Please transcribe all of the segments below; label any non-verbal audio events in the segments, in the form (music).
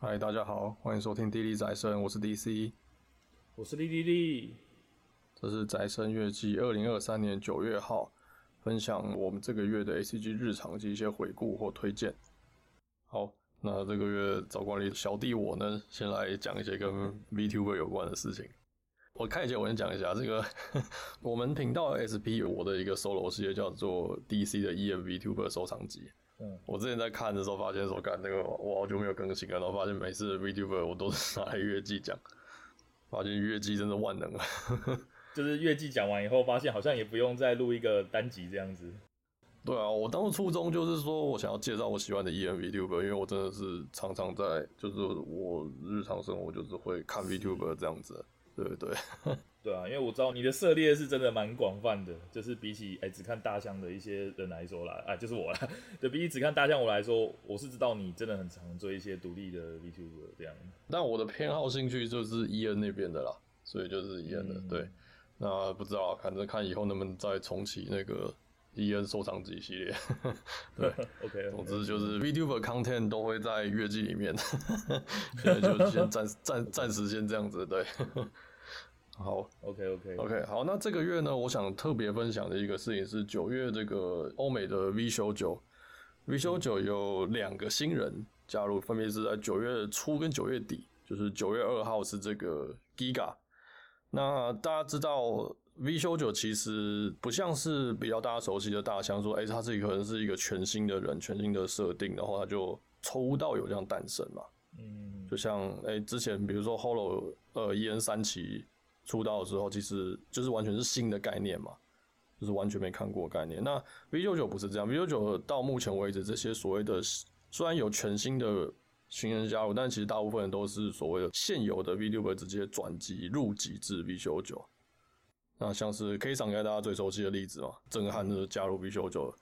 嗨，大家好，欢迎收听《滴滴宅生》，我是 DC，我是滴滴滴。这是宅生月记二零二三年九月号，分享我们这个月的 ACG 日常及一些回顾或推荐。好，那这个月找管理小弟我呢，先来讲一些跟 VTuber 有关的事情。我看一下，我先讲一下这个我们频道 SP 我的一个 solo 系列叫做 DC 的 EM VTuber 收藏集。嗯，我之前在看的时候发现说，干那个我好久没有更新了，然后发现每次 VTuber 我都是拿来月季讲，发现月季真的万能了。(laughs) 就是月季讲完以后，发现好像也不用再录一个单集这样子。对啊，我当初初衷就是说我想要介绍我喜欢的 EN Vtuber，因为我真的是常常在，就是我日常生活就是会看 VTuber 这样子。对对 (laughs) 对啊，因为我知道你的涉猎是真的蛮广泛的，就是比起哎、欸、只看大象的一些人来说啦，啊就是我啦，对，比起只看大象我来说，我是知道你真的很常追一些独立的 VTuber 这样。但我的偏好兴趣就是 EN 那边的啦，所以就是 EN 的。嗯、对，那不知道，反正看以后能不能再重启那个 EN 收藏集系列。对，(laughs) OK，总之就是 VTuber content 都会在月季里面，(laughs) 现在就先暂暂暂时先这样子，对。好，OK OK OK，好，那这个月呢，我想特别分享的一个事情是九月这个欧美的 V 修九，V 修九有两个新人加入，分别是在九月初跟九月底，就是九月二号是这个 Giga。那大家知道 V 修九其实不像是比较大家熟悉的大象，说，哎，他是可能是一个全新的人，全新的设定，然后他就抽到有这样诞生嘛，嗯，就像哎之前比如说 Holo 呃伊恩三期。出道的时候，其实就是完全是新的概念嘛，就是完全没看过概念。那 V 九九不是这样，V 九九到目前为止，这些所谓的虽然有全新的新人加入，但其实大部分人都是所谓的现有的 V 六百直接转机入籍至 V 九九。那像是 K 桑应该大家最熟悉的例子嘛，震撼的加入 V 九九。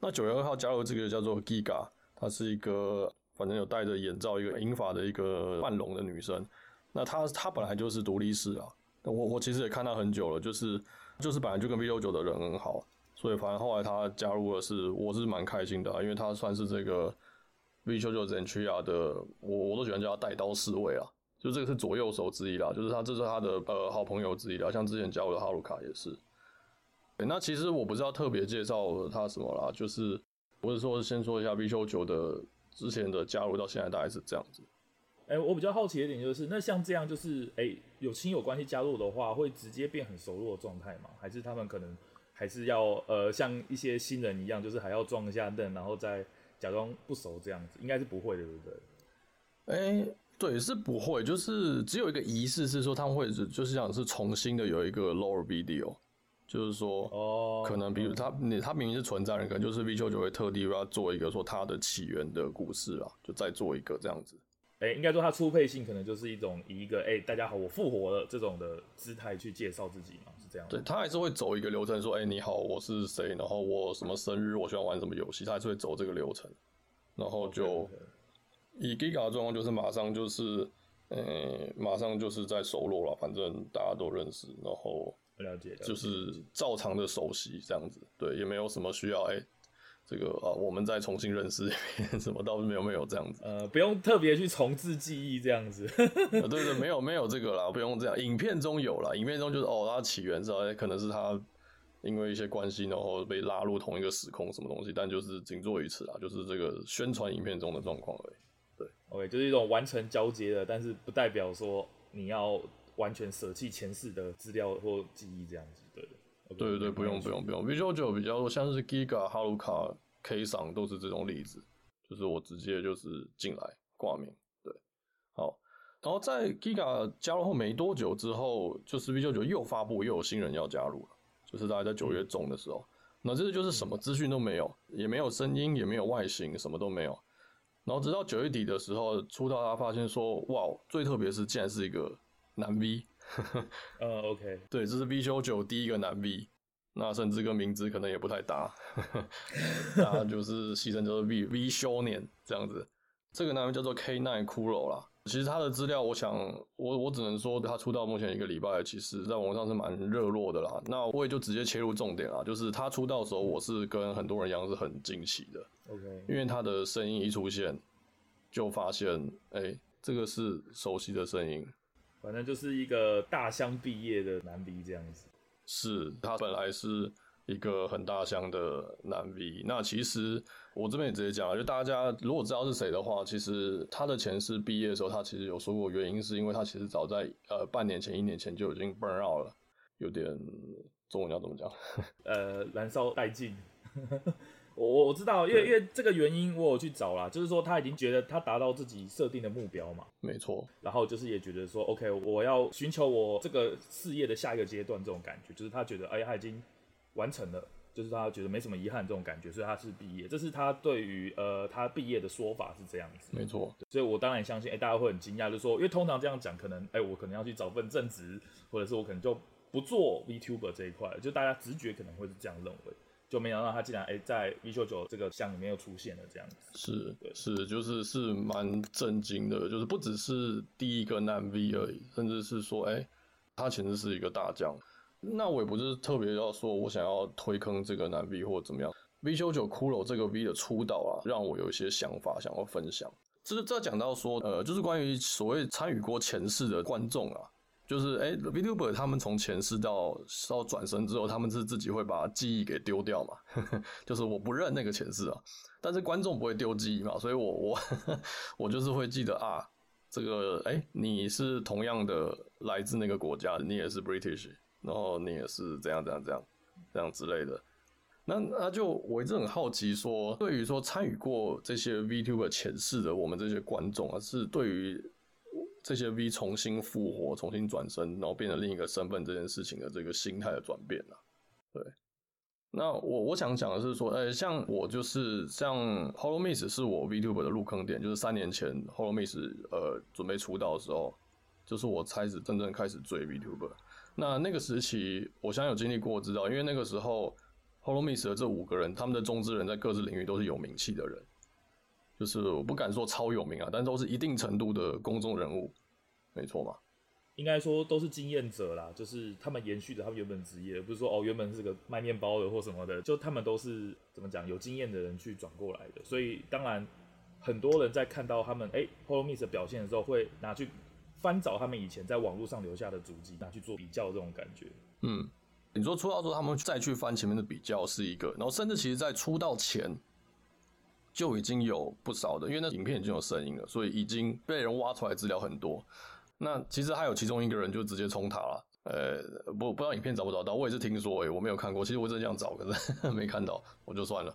那九月二号加入这个叫做 Giga，她是一个反正有戴着眼罩、一个银发的一个半龙的女生。那她她本来就是独立式啊。我我其实也看他很久了，就是就是本来就跟 V99 的人很好，所以反正后来他加入的是，我是蛮开心的，因为他算是这个 V99 Zentria 的，我我都喜欢叫他带刀侍卫啊，就这个是左右手之一啦，就是他这是他的呃好朋友之一啦，像之前加入的哈鲁卡也是。那其实我不是要特别介绍他什么啦，就是我是说先说一下 V99 的之前的加入到现在大概是这样子。哎、我比较好奇的一点就是，那像这样就是，哎、有亲友关系加入的话，会直接变很熟络的状态吗？还是他们可能还是要呃，像一些新人一样，就是还要装一下嫩，然后再假装不熟这样子？应该是不会的，对不对？哎、欸，对，是不会，就是只有一个仪式是说他们会就是想是重新的有一个 lower video，就是说哦，可能比如他你、嗯、他明明是存在人，可能就是 V99 就会特地要做一个说他的起源的故事啊，就再做一个这样子。哎、欸，应该说它初配性可能就是一种以一个哎、欸，大家好，我复活了这种的姿态去介绍自己嘛，是这样。对，他还是会走一个流程，说，哎、欸，你好，我是谁，然后我什么生日，我喜欢玩什么游戏，他还是会走这个流程。然后就 okay, okay. 以 Giga 的状况，就是马上就是，呃、欸，马上就是在熟络了，反正大家都认识，然后了解，就是照常的熟悉这样子，对，也没有什么需要哎。欸这个啊，我们再重新认识一遍，(laughs) 什么倒是没有没有这样子。呃，不用特别去重置记忆这样子。(laughs) 对对，没有没有这个啦，不用这样。影片中有啦，影片中就是哦，它起源是可能是他因为一些关系，然后被拉入同一个时空什么东西，但就是仅做一次啦，就是这个宣传影片中的状况而已。对，OK，就是一种完成交接的，但是不代表说你要完全舍弃前世的资料或记忆这样子，对的。对对对，不用不用不用，V99 比较多，像是 Giga、哈鲁卡、K 赏都是这种例子，就是我直接就是进来挂名，对，好，然后在 Giga 加入后没多久之后，就是 V99 又发布又有新人要加入了，就是大概在九月中的时候，嗯、那这个就是什么资讯都没有，也没有声音，也没有外形，什么都没有，然后直到九月底的时候出道，他发现说，哇，最特别是竟然是一个男 V。(laughs) 呃、uh,，OK，对，这是 V 修九第一个男 V，那甚至跟名字可能也不太搭，那 (laughs) 就是牺牲就是 V V 修年这样子。这个男 V 叫做 K9 Kuro 啦。其实他的资料，我想我我只能说他出道目前一个礼拜，其实在网上是蛮热络的啦。那我也就直接切入重点啦，就是他出道的时候，我是跟很多人一样是很惊喜的。OK，因为他的声音一出现，就发现哎。欸这个是熟悉的声音。反正就是一个大箱毕业的男 V 这样子。是他本来是一个很大箱的男 V。那其实我这边也直接讲了，就大家如果知道是谁的话，其实他的前世毕业的时候，他其实有说过原因，是因为他其实早在呃半年前、一年前就已经 burn out 了，有点中文要怎么讲？(laughs) 呃，燃烧殆尽。我我知道，因为因为这个原因，我有去找啦，就是说他已经觉得他达到自己设定的目标嘛，没错。然后就是也觉得说，OK，我要寻求我这个事业的下一个阶段，这种感觉，就是他觉得，哎，他已经完成了，就是他觉得没什么遗憾这种感觉，所以他是毕业。这是他对于呃他毕业的说法是这样子，没错。所以我当然相信，哎，大家会很惊讶，就是说，因为通常这样讲，可能，哎，我可能要去找份正职，或者是我可能就不做 VTuber 这一块，就大家直觉可能会是这样认为。就没想到他竟然哎，在 V 九九这个箱里面又出现了这样子，是对是就是是蛮震惊的，就是不只是第一个男 V 而已，甚至是说哎，他其实是一个大将。那我也不是特别要说我想要推坑这个男 V 或者怎么样 V 九九骷髅这个 V 的出道啊，让我有一些想法想要分享。这这讲到说呃，就是关于所谓参与过前世的观众啊。就是哎、，Vtuber 他们从前世到到转生之后，他们是自己会把记忆给丢掉嘛？(laughs) 就是我不认那个前世啊，但是观众不会丢记忆嘛，所以我我 (laughs) 我就是会记得啊，这个哎、你是同样的来自那个国家，你也是 British，然后你也是这样这样这样这样之类的。那那就我一直很好奇说，对于说参与过这些 Vtuber 前世的我们这些观众啊，是对于。这些 V 重新复活、重新转身，然后变成另一个身份这件事情的这个心态的转变啊，对。那我我想讲的是说，呃、像我就是像 HoloMiss 是我 VTuber 的入坑点，就是三年前 HoloMiss 呃准备出道的时候，就是我开始真正开始追 VTuber。那那个时期，我相信有经历过，知道，因为那个时候 HoloMiss 的这五个人，他们的中之人在各自领域都是有名气的人。就是我不敢说超有名啊，但都是一定程度的公众人物，没错嘛？应该说都是经验者啦，就是他们延续着他们原本职业，不是说哦原本是个卖面包的或什么的，就他们都是怎么讲有经验的人去转过来的，所以当然很多人在看到他们哎 HoloMiss 的表现的时候，会拿去翻找他们以前在网络上留下的足迹，拿去做比较这种感觉。嗯，你说出道之后他们再去翻前面的比较是一个，然后甚至其实在出道前。就已经有不少的，因为那影片已经有声音了，所以已经被人挖出来资料很多。那其实还有其中一个人就直接冲塔了，呃，不不知道影片找不找到，我也是听说，诶，我没有看过。其实我真的这样找，可是 (laughs) 没看到，我就算了。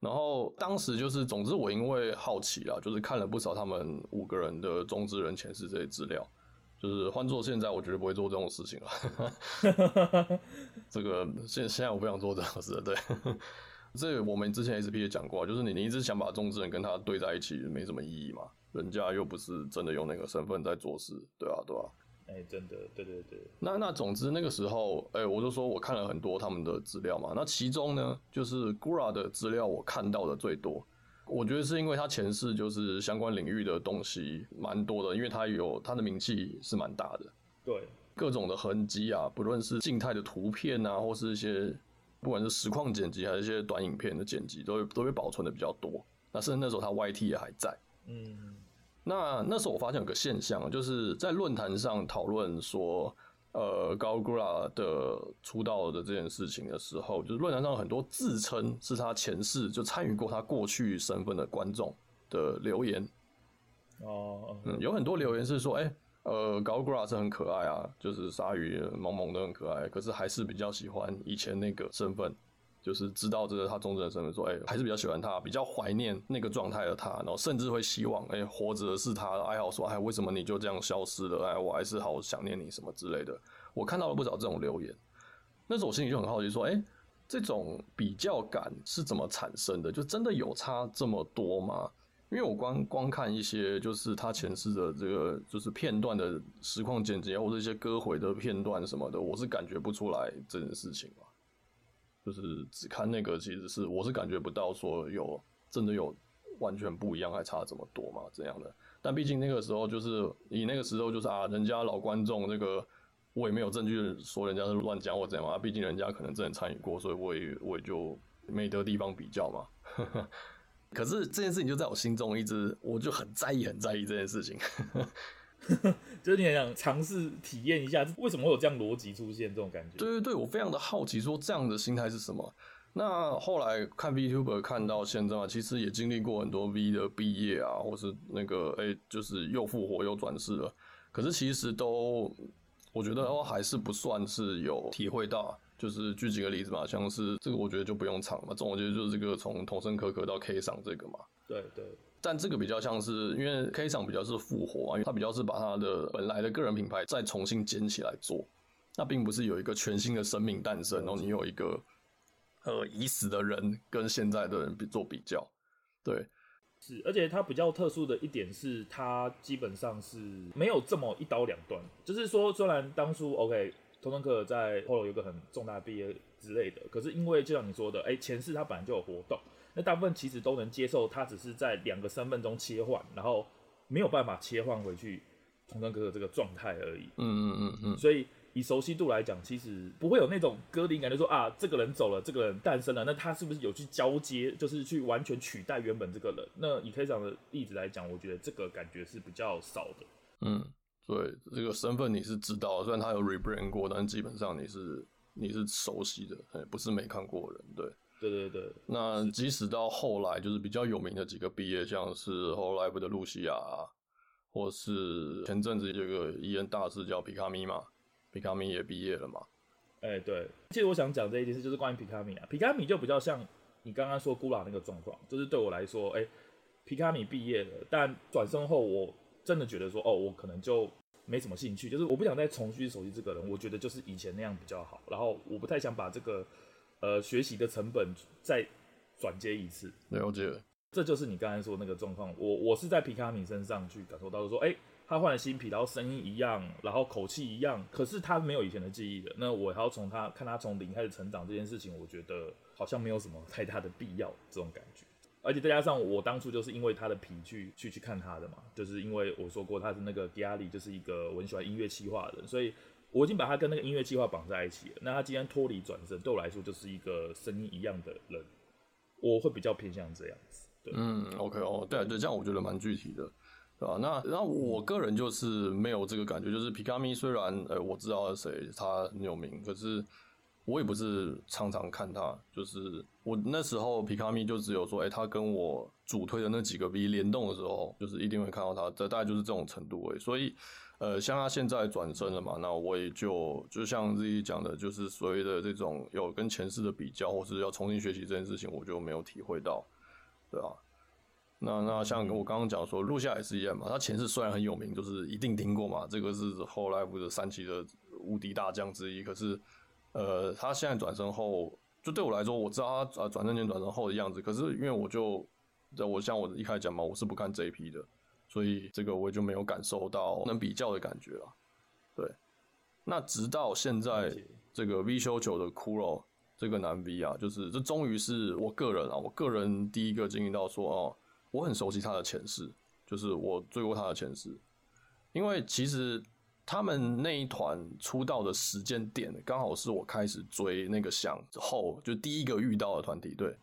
然后当时就是，总之我因为好奇啦，就是看了不少他们五个人的中之人前世这些资料。就是换做现在，我绝对不会做这种事情了。(laughs) 这个现现在我不想做这种事，对。这我们之前 SP 也讲过，就是你你一直想把中之人跟他对在一起，没什么意义嘛。人家又不是真的用那个身份在做事，对啊，对啊。哎、欸，真的，对对对。那那总之那个时候，哎、欸，我就说我看了很多他们的资料嘛。那其中呢，就是 Gura 的资料我看到的最多。我觉得是因为他前世就是相关领域的东西蛮多的，因为他有他的名气是蛮大的。对，各种的痕迹啊，不论是静态的图片啊，或是一些。不管是实况剪辑还是一些短影片的剪辑，都会都会保存的比较多。那甚至那时候他 YT 也还在。嗯，那那时候我发现有个现象，就是在论坛上讨论说，呃，高 Gura 的出道的这件事情的时候，就是论坛上有很多自称是他前世就参与过他过去身份的观众的留言。哦，嗯，有很多留言是说，哎、欸。呃，高 g r a 是很可爱啊，就是鲨鱼萌萌的很可爱，可是还是比较喜欢以前那个身份，就是知道这个他中之人身份，说哎、还是比较喜欢他，比较怀念那个状态的他，然后甚至会希望哎、活着的是他，哀嚎说哎，为什么你就这样消失了？哎，我还是好想念你什么之类的。我看到了不少这种留言，那时候我心里就很好奇，说哎、这种比较感是怎么产生的？就真的有差这么多吗？因为我光光看一些就是他前世的这个就是片段的实况剪辑或者一些歌回的片段什么的，我是感觉不出来这件事情嘛。就是只看那个，其实是我是感觉不到说有真的有完全不一样，还差这么多嘛这样的。但毕竟那个时候就是以那个时候就是啊，人家老观众这个我也没有证据说人家是乱讲或怎样啊，毕竟人家可能真的参与过，所以我也我也就没得地方比较嘛。(laughs) 可是这件事情就在我心中一直，我就很在意，很在意这件事情。(laughs) 就是你很想尝试体验一下，为什么会有这样逻辑出现这种感觉？对对对，我非常的好奇，说这样的心态是什么？那后来看 VTuber 看到现在，其实也经历过很多 V 的毕业啊，或是那个哎、欸，就是又复活又转世了。可是其实都，我觉得哦，还是不算是有体会到。就是举几个例子嘛，像是这个，我觉得就不用长嘛。这种我觉得就是这个从童生可可到 K 赏这个嘛。对对。但这个比较像是，因为 K 桑比较是复活啊，因为他比较是把它的本来的个人品牌再重新捡起来做，那并不是有一个全新的生命诞生，然后你有一个呃已死的人跟现在的人比做比较。对，是，而且它比较特殊的一点是，它基本上是没有这么一刀两断，就是说，虽然当初 OK。桐生可可在后来有个很重大毕业之类的，可是因为就像你说的，哎、欸，前世他本来就有活动，那大部分其实都能接受，他只是在两个身份中切换，然后没有办法切换回去桐生可可这个状态而已。嗯嗯嗯嗯。所以以熟悉度来讲，其实不会有那种割离感，就说啊，这个人走了，这个人诞生了，那他是不是有去交接，就是去完全取代原本这个人？那以 K 长的例子来讲，我觉得这个感觉是比较少的。嗯。对，这个身份你是知道的，虽然他有 rebrand 过，但基本上你是你是熟悉的，不是没看过的人。对，对对对。那即使到后来，就是比较有名的几个毕业，像是 Hololive 的露西亚，或是前阵子有个伊恩大师叫皮卡米嘛，皮卡米也毕业了嘛。哎、欸，对。其实我想讲这一件事，就是关于皮卡米啊，皮卡米就比较像你刚刚说 Gura 那个状况，就是对我来说，哎、欸，皮卡米毕业了，但转身后我。真的觉得说哦，我可能就没什么兴趣，就是我不想再重新熟悉这个人，我觉得就是以前那样比较好。然后我不太想把这个呃学习的成本再转接一次。了解，这就是你刚才说那个状况。我我是在皮卡米身上去感受到说，哎、欸，他换了新皮，然后声音一样，然后口气一样，可是他没有以前的记忆了。那我还要从他看他从零开始成长这件事情，我觉得好像没有什么太大的必要这种感觉。而且再加上我当初就是因为他的皮去去去看他的嘛，就是因为我说过他是那个 Diary 就是一个我很喜欢音乐企划的人，所以我已经把他跟那个音乐企划绑在一起了。那他今天脱离转身，对我来说就是一个声音一样的人，我会比较偏向这样子。对，嗯，OK 哦，对对，这样我觉得蛮具体的，对吧？那然后我个人就是没有这个感觉，就是皮卡米虽然呃我知道是谁，他很有名，可是。我也不是常常看他，就是我那时候皮卡咪就只有说，哎、他跟我主推的那几个 V 联动的时候，就是一定会看到他，这大概就是这种程度而已。所以，呃，像他现在转身了嘛，那我也就就像自己讲的，就是所谓的这种有跟前世的比较，或是要重新学习这件事情，我就没有体会到，对啊。那那像我刚刚讲说，录下也是一样嘛，他前世虽然很有名，就是一定听过嘛，这个是 Hololive 的三期的无敌大将之一，可是。呃，他现在转身后，就对我来说，我知道他呃转生前转身后的样子。可是因为我就，我像我一开始讲嘛，我是不看 JP 的，所以这个我也就没有感受到能比较的感觉了。对，那直到现在这个 V 修九的 Kuro 这个男 V 啊，就是这终于是我个人啊，我个人第一个经历到说哦，我很熟悉他的前世，就是我追过他的前世，因为其实。他们那一团出道的时间点，刚好是我开始追那个响后，就第一个遇到的团体。对，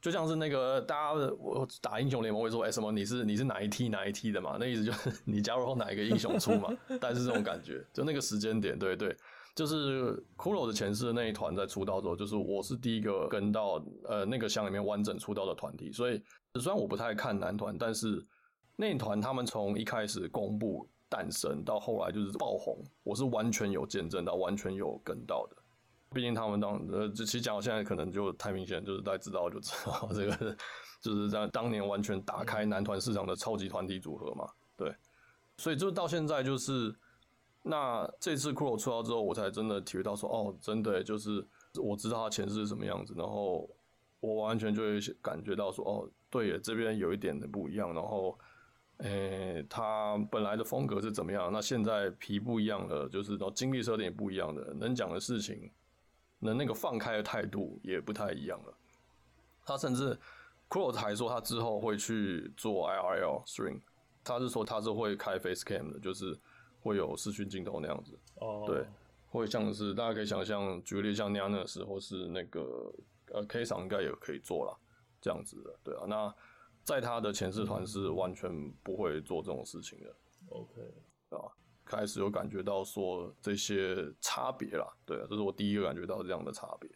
就像是那个大家我打英雄联盟会说，哎、什么你是你是哪一梯哪一梯的嘛？那意思就是你加入后哪一个英雄出嘛？(laughs) 但是这种感觉，就那个时间点，对对，就是骷髅的前世的那一团在出道之后，就是我是第一个跟到呃那个响里面完整出道的团体。所以虽然我不太看男团，但是那一团他们从一开始公布。诞生到后来就是爆红，我是完全有见证到，完全有跟到的。毕竟他们当呃，其实讲到现在可能就太明显，就是大家知道就知道这个，就是在当年完全打开男团市场的超级团体组合嘛。对，所以就到现在就是，那这次 Kuro 出道之后，我才真的体会到说，哦，真的就是我知道他前世是什么样子，然后我完全就会感觉到说，哦，对耶，这边有一点的不一样，然后。诶、欸，他本来的风格是怎么样？那现在皮不一样了，就是然后经历设定也不一样的，能讲的事情，能那个放开的态度也不太一样了。他甚至 Kuro 还说他之后会去做 IRL stream，他是说他是会开 face cam 的，就是会有视讯镜头那样子。哦、oh.，对，会像是大家可以想象，举个例像那样的时候是那个呃 K 桑应该也可以做了这样子的，对啊，那。在他的前世团是完全不会做这种事情的。OK，啊，开始有感觉到说这些差别啦，对啊，这是我第一个感觉到这样的差别。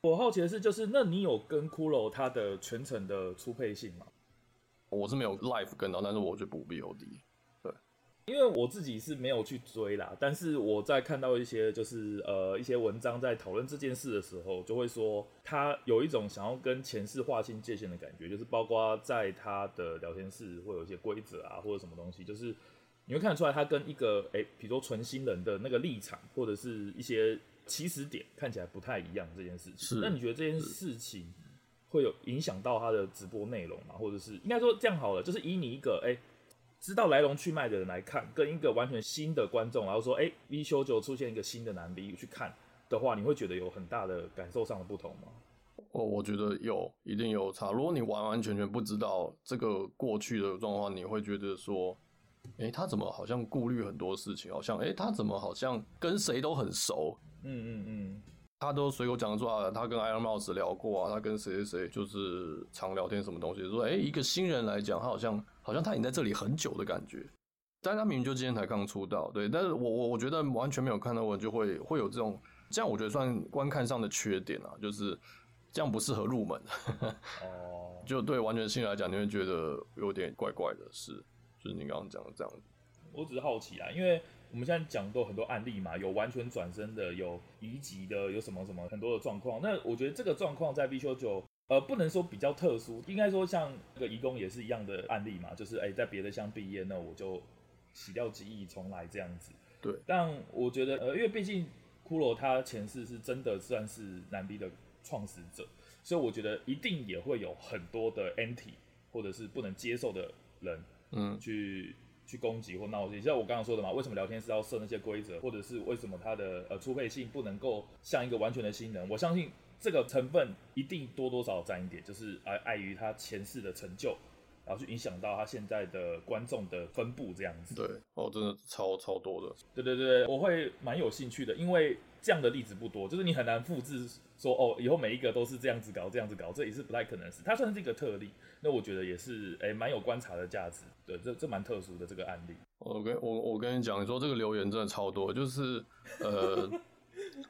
我好奇的是，就是那你有跟骷髅他的全程的初配性吗？我是没有 life 跟到，但是我去补 VOD。因为我自己是没有去追啦，但是我在看到一些就是呃一些文章在讨论这件事的时候，就会说他有一种想要跟前世划清界限的感觉，就是包括在他的聊天室会有一些规则啊，或者什么东西，就是你会看得出来他跟一个诶，比如说纯新人的那个立场或者是一些起始点看起来不太一样这件事情。那你觉得这件事情会有影响到他的直播内容吗？或者是应该说这样好了，就是以你一个诶。知道来龙去脉的人来看，跟一个完全新的观众，然后说，哎、欸，V 修九出现一个新的男 V 去看的话，你会觉得有很大的感受上的不同吗？哦，我觉得有，一定有差。如果你完完全全不知道这个过去的状况，你会觉得说，哎、欸，他怎么好像顾虑很多事情，好像，哎、欸，他怎么好像跟谁都很熟？嗯嗯嗯。他都随口讲出来了，他跟 Iron Mouse 聊过啊，他跟谁谁谁就是常聊天什么东西，说哎、欸，一个新人来讲，他好像好像他已经在这里很久的感觉，但他明明就今天才刚出道，对，但是我我我觉得完全没有看到我就会会有这种，这样我觉得算观看上的缺点啊，就是这样不适合入门，哦，(laughs) 就对完全新人来讲，你会觉得有点怪怪的，是，就是你刚刚讲的这样子，我只是好奇啊，因为。我们现在讲过很多案例嘛，有完全转身的，有移籍的，有什么什么很多的状况。那我觉得这个状况在 V 修九，呃，不能说比较特殊，应该说像那个移工也是一样的案例嘛，就是哎，在别的乡毕业，那我就洗掉记忆重来这样子。对。但我觉得，呃，因为毕竟骷髅他前世是真的算是南逼的创始者，所以我觉得一定也会有很多的 anti 或者是不能接受的人，嗯，去。去攻击或闹事，像我刚刚说的嘛，为什么聊天室要设那些规则，或者是为什么他的呃初配性不能够像一个完全的新人？我相信这个成分一定多多少少占一点，就是碍碍于他前世的成就，然后去影响到他现在的观众的分布这样子。对，哦，真的超超多的。对对对，我会蛮有兴趣的，因为这样的例子不多，就是你很难复制说哦，以后每一个都是这样子搞，这样子搞，这也是不太可能是。它算是一个特例，那我觉得也是诶，蛮有观察的价值。对，这这蛮特殊的这个案例。我跟我我跟你讲，你说这个留言真的超多，就是呃，(laughs)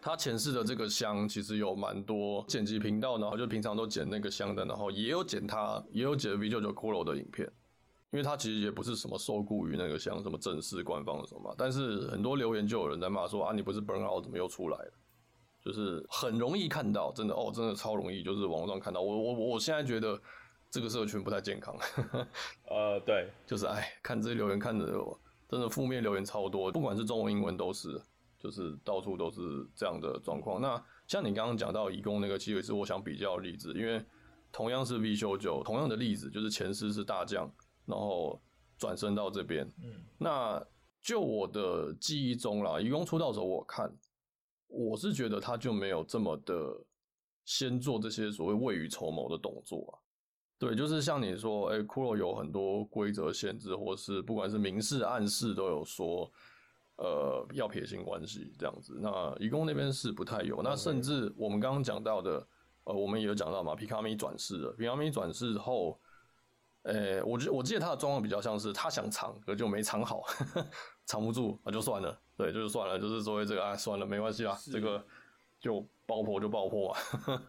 他前世的这个箱其实有蛮多剪辑频道，然后就平常都剪那个箱的，然后也有剪他，也有剪 V 九九骷髅的影片，因为他其实也不是什么受雇于那个箱，什么正式官方的什么嘛，但是很多留言就有人在骂说啊，你不是 burnout 怎么又出来了？就是很容易看到，真的哦，真的超容易，就是网络上看到。我我我现在觉得。这个社群不太健康，(laughs) 呃，对，就是哎，看这些留言看着真的负面留言超多，不管是中文、英文都是，就是到处都是这样的状况。那像你刚刚讲到移工那个，其实是我想比较的例子，因为同样是 V 修九，同样的例子就是前世是大将，然后转身到这边。嗯，那就我的记忆中啦，移工出道的时候，我看我是觉得他就没有这么的先做这些所谓未雨绸缪的动作啊。对，就是像你说，哎，骷髅有很多规则限制，或是不管是明示暗示都有说，呃，要撇清关系这样子。那移工那边是不太有，那甚至我们刚刚讲到的，呃，我们也有讲到嘛，皮卡米转世了，皮卡米转世后，诶，我记我记得他的状况比较像是他想藏，可就没藏好，(laughs) 藏不住，啊就算了，对，就是算了，就是作为这个，啊，算了，没关系啦，这个就爆破就爆破嘛，呵 (laughs) 呵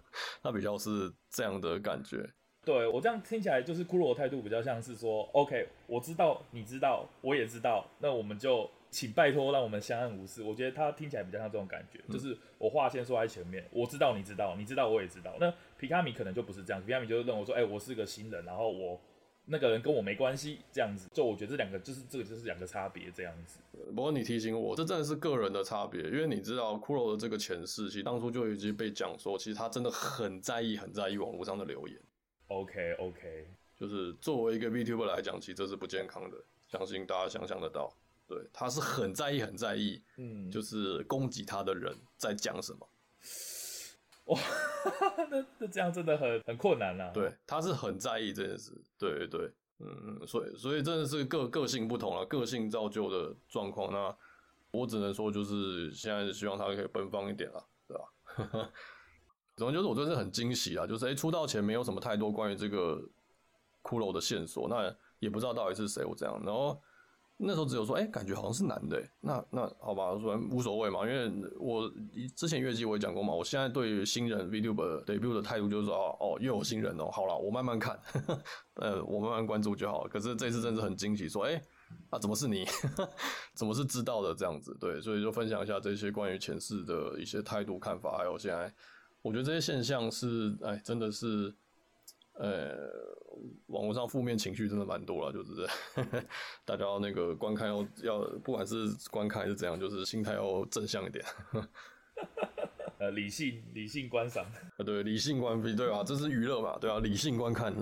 那比较是这样的感觉。对，我这样听起来，就是骷髅的态度比较像是说，OK，我知道，你知道，我也知道，那我们就请拜托，让我们相安无事。我觉得他听起来比较像这种感觉，嗯、就是我话先说在前面，我知道，你知道，你知道，我也知道。那皮卡米可能就不是这样，皮卡米就是认为说，哎、欸，我是个新人，然后我那个人跟我没关系，这样子。就我觉得这两个就是这个就是两个差别这样子。不过你提醒我，这真的是个人的差别，因为你知道骷髅的这个前世，其实当初就已经被讲说，其实他真的很在意，很在意网络上的留言。OK OK，就是作为一个 VTuber 来讲，其实这是不健康的，相信大家想象得到。对，他是很在意，很在意，嗯，就是攻击他的人在讲什么。(laughs) 哇，那那这样真的很很困难啊。对，他是很在意这件事。对对，嗯，所以所以真的是个个性不同了，个性造就的状况。那我只能说，就是现在希望他可以奔放一点了，对吧？(laughs) 总之就是我真的是很惊喜啊！就是哎、欸，出道前没有什么太多关于这个骷髅的线索，那也不知道到底是谁，我这样，然后。那时候只有说，哎、感觉好像是男的、那那好吧，说无所谓嘛，因为我之前月季我也讲过嘛，我现在对于新人 VTuber debut 的态度就是说，哦，又有新人哦，好了，我慢慢看，(laughs) 呃，我慢慢关注就好。可是这次真是很惊喜，说，哎、啊，怎么是你？(laughs) 怎么是知道的这样子？对，所以就分享一下这些关于前世的一些态度看法，还有现在，我觉得这些现象是，哎，真的是。呃，网络上负面情绪真的蛮多了，就是 (laughs) 大家要那个观看要要，不管是观看还是怎样，就是心态要正向一点。(laughs) 呃，理性理性观赏，呃，对，理性观评，对吧？这是娱乐嘛，对啊，理性观看。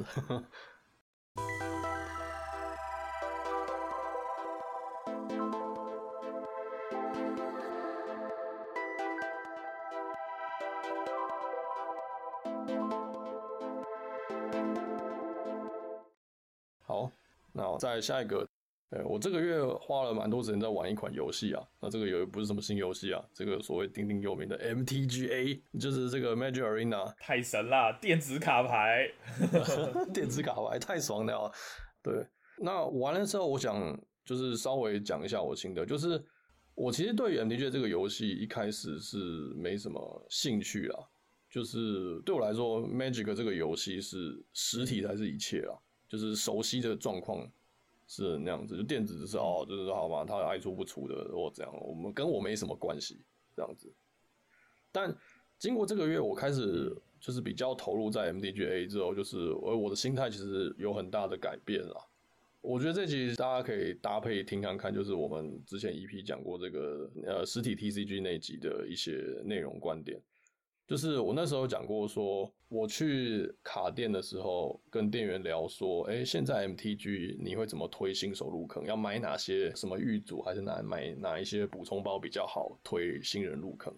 再下一个，呃，我这个月花了蛮多时间在玩一款游戏啊。那这个游戏不是什么新游戏啊，这个所谓鼎鼎有名的 MTGA，就是这个 Magic Arena，太神啦！电子卡牌，(laughs) 电子卡牌太爽了啊。对，那玩的时候，我想就是稍微讲一下我心得，就是我其实对于 MTGA 这个游戏一开始是没什么兴趣啊。就是对我来说，Magic 这个游戏是实体才是一切啊，就是熟悉的状况。是那样子，就电子只是哦，就是好嘛，他爱出不出的，或这样，我们跟我没什么关系，这样子。但经过这个月，我开始就是比较投入在 MDGA 之后，就是我我的心态其实有很大的改变了。我觉得这集大家可以搭配听看看，就是我们之前 EP 讲过这个呃实体 TCG 那集的一些内容观点。就是我那时候讲过，说我去卡店的时候，跟店员聊说，哎，现在 MTG 你会怎么推新手入坑？要买哪些什么玉组，还是哪买哪一些补充包比较好推新人入坑？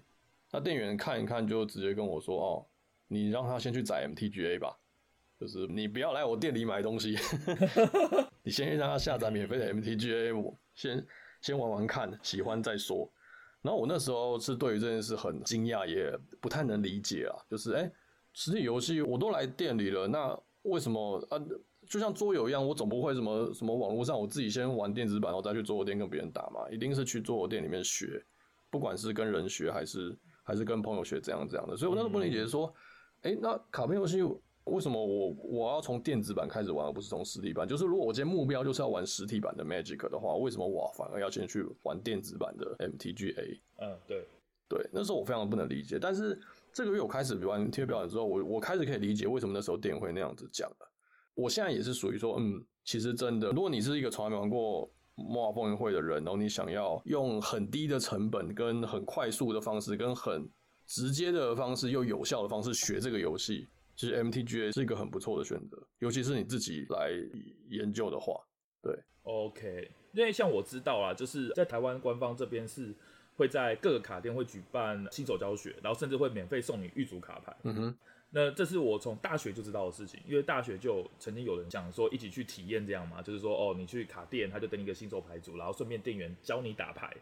那店员看一看，就直接跟我说，哦，你让他先去载 MTGA 吧，就是你不要来我店里买东西，(laughs) 你先让他下载免费的 MTGA，我先先玩玩看，喜欢再说。然后我那时候是对于这件事很惊讶，也不太能理解啊。就是哎，实体游戏我都来店里了，那为什么啊？就像桌游一样，我总不会什么什么网络上我自己先玩电子版，然后再去桌游店跟别人打嘛？一定是去桌游店里面学，不管是跟人学还是还是跟朋友学这样这样的。所以我那时候不理解说，哎，那卡片游戏。为什么我我要从电子版开始玩，而不是从实体版？就是如果我今天目标就是要玩实体版的 Magic 的话，为什么我反而要先去玩电子版的 MTGA？嗯，对，对，那时候我非常不能理解。但是这个月我开始玩贴表演之后，我我开始可以理解为什么那时候店会那样子讲了。我现在也是属于说，嗯，其实真的，如果你是一个从来没玩过魔法风云会的人，然后你想要用很低的成本、跟很快速的方式、跟很直接的方式又有效的方式学这个游戏。其实 MTGA 是一个很不错的选择，尤其是你自己来研究的话，对。OK，因为像我知道啊，就是在台湾官方这边是会在各个卡店会举办新手教学，然后甚至会免费送你预组卡牌。嗯哼，那这是我从大学就知道的事情，因为大学就曾经有人讲说一起去体验这样嘛，就是说哦，你去卡店，他就等你一个新手牌组，然后顺便店员教你打牌。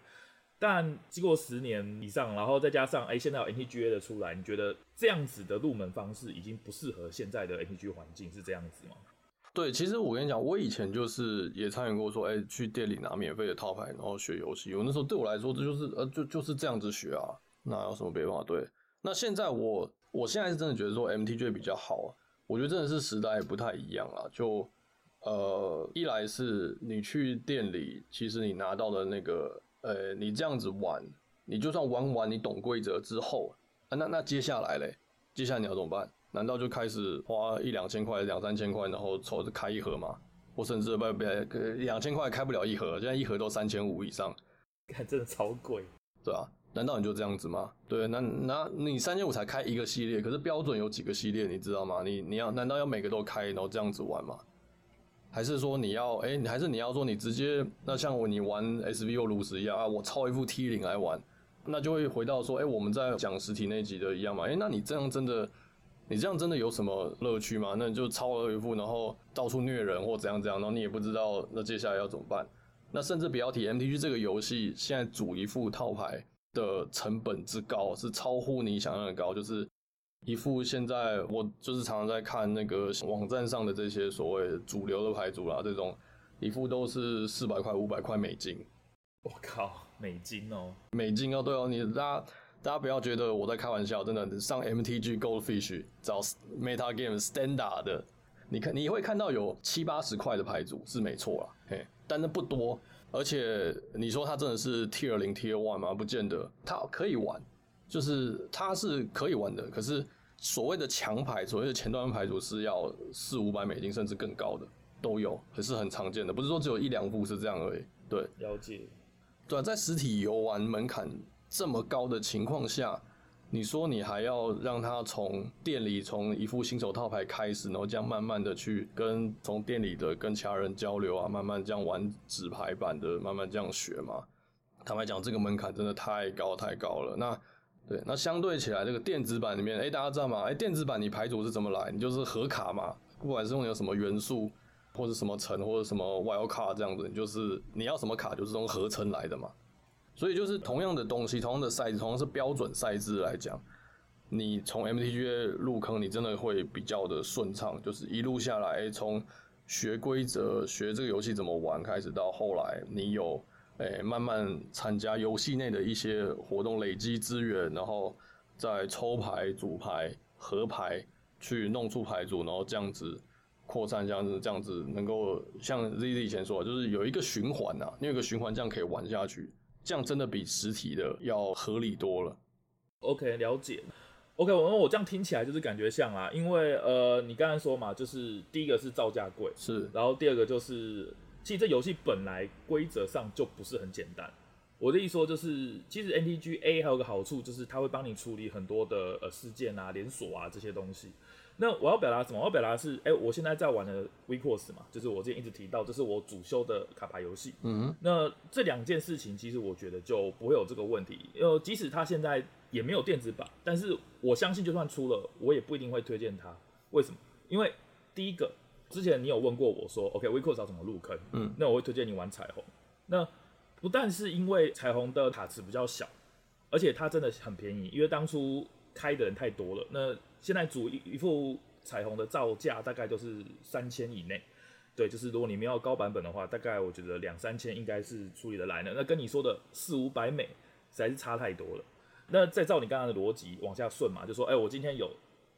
但经过十年以上，然后再加上哎，现在有 MTGA 的出来，你觉得这样子的入门方式已经不适合现在的 MTG 环境，是这样子吗？对，其实我跟你讲，我以前就是也参与过说，哎，去店里拿免费的套牌，然后学游戏。我那时候对我来说，这就是呃，就就是这样子学啊，那有什么别办法？对，那现在我我现在是真的觉得说 MTG 比较好，啊我觉得真的是时代不太一样了。就呃，一来是你去店里，其实你拿到的那个。呃，你这样子玩，你就算玩完，你懂规则之后，啊，那那接下来嘞，接下来你要怎么办？难道就开始花一两千块、两三千块，然后凑着开一盒吗？我甚至不不，两千块开不了一盒，现在一盒都三千五以上，看真的超贵，对啊，难道你就这样子吗？对，那那你三千五才开一个系列，可是标准有几个系列，你知道吗？你你要难道要每个都开，然后这样子玩吗？还是说你要哎，你、还是你要说你直接那像我你玩 SVO 炉石一样啊，我抄一副 T 零来玩，那就会回到说哎、我们在讲实体那集的一样嘛，哎、那你这样真的，你这样真的有什么乐趣吗？那你就抄了一副，然后到处虐人或怎样怎样，然后你也不知道那接下来要怎么办。那甚至不要提 MTG 这个游戏，现在组一副套牌的成本之高是超乎你想象的高，就是一副现在我就是常常在看那个网站上的这些所谓主流的牌组啦，这种一副都是四百块、五百块美金。我靠，美金哦，美金哦，对哦，你大家大家不要觉得我在开玩笑，真的上 MTG Goldfish 找 Meta Game Standard 的，你看你会看到有七八十块的牌组是没错啦，嘿，但那不多，而且你说它真的是 Tier 零 Tier One 吗？不见得，它可以玩。就是它是可以玩的，可是所谓的强牌，所谓的前端牌组是要四五百美金甚至更高的都有，可是很常见的，不是说只有一两副是这样而已。对，了解。对啊，在实体游玩门槛这么高的情况下，你说你还要让他从店里从一副新手套牌开始，然后这样慢慢的去跟从店里的跟其他人交流啊，慢慢这样玩纸牌版的，慢慢这样学嘛？坦白讲，这个门槛真的太高太高了。那对，那相对起来，这个电子版里面，哎，大家知道吗？哎，电子版你牌组是怎么来？你就是合卡嘛，不管是用有什么元素，或者什么层，或者什么 wild card 这样子，你就是你要什么卡，就是从合成来的嘛。所以就是同样的东西，同样的赛，同样是标准赛制来讲，你从 MTGA 入坑，你真的会比较的顺畅，就是一路下来，从学规则、学这个游戏怎么玩开始，到后来你有。哎，慢慢参加游戏内的一些活动，累积资源，然后再抽牌、组牌、合牌，去弄出牌组，然后这样子扩散，这样子这样子能够像 ZZ 以前说的，就是有一个循环呐、啊，你有一个循环，这样可以玩下去，这样真的比实体的要合理多了。OK，了解。OK，我我这样听起来就是感觉像啊，因为呃，你刚才说嘛，就是第一个是造价贵，是，然后第二个就是。其实这游戏本来规则上就不是很简单。我的意思说就是，其实 NTGA 还有个好处就是它会帮你处理很多的呃事件啊、连锁啊这些东西。那我要表达什么？我要表达是，哎，我现在在玩的 WIXOSS 嘛，就是我之前一直提到，这是我主修的卡牌游戏。嗯。那这两件事情其实我觉得就不会有这个问题。呃，即使它现在也没有电子版，但是我相信就算出了，我也不一定会推荐它。为什么？因为第一个。之前你有问过我说，OK，WIXOSS 要怎么入坑？嗯，那我会推荐你玩彩虹。那不但是因为彩虹的卡池比较小，而且它真的很便宜，因为当初开的人太多了。那现在组一一副彩虹的造价大概就是三千以内。对，就是如果你们要高版本的话，大概我觉得两三千应该是处理得来的。那跟你说的四五百美实在是差太多了。那再照你刚刚的逻辑往下顺嘛，就说，哎、欸，我今天有。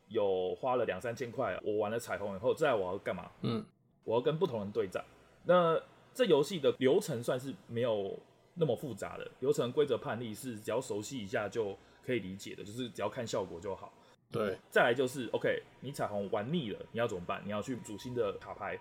有花了两三千块，我玩了彩虹以后，再来我要干嘛？嗯，我要跟不同人对战。那这游戏的流程算是没有那么复杂的，流程规则判例是只要熟悉一下就可以理解的，就是只要看效果就好。对，再来就是 OK，你彩虹玩腻了，你要怎么办？你要去组新的卡牌。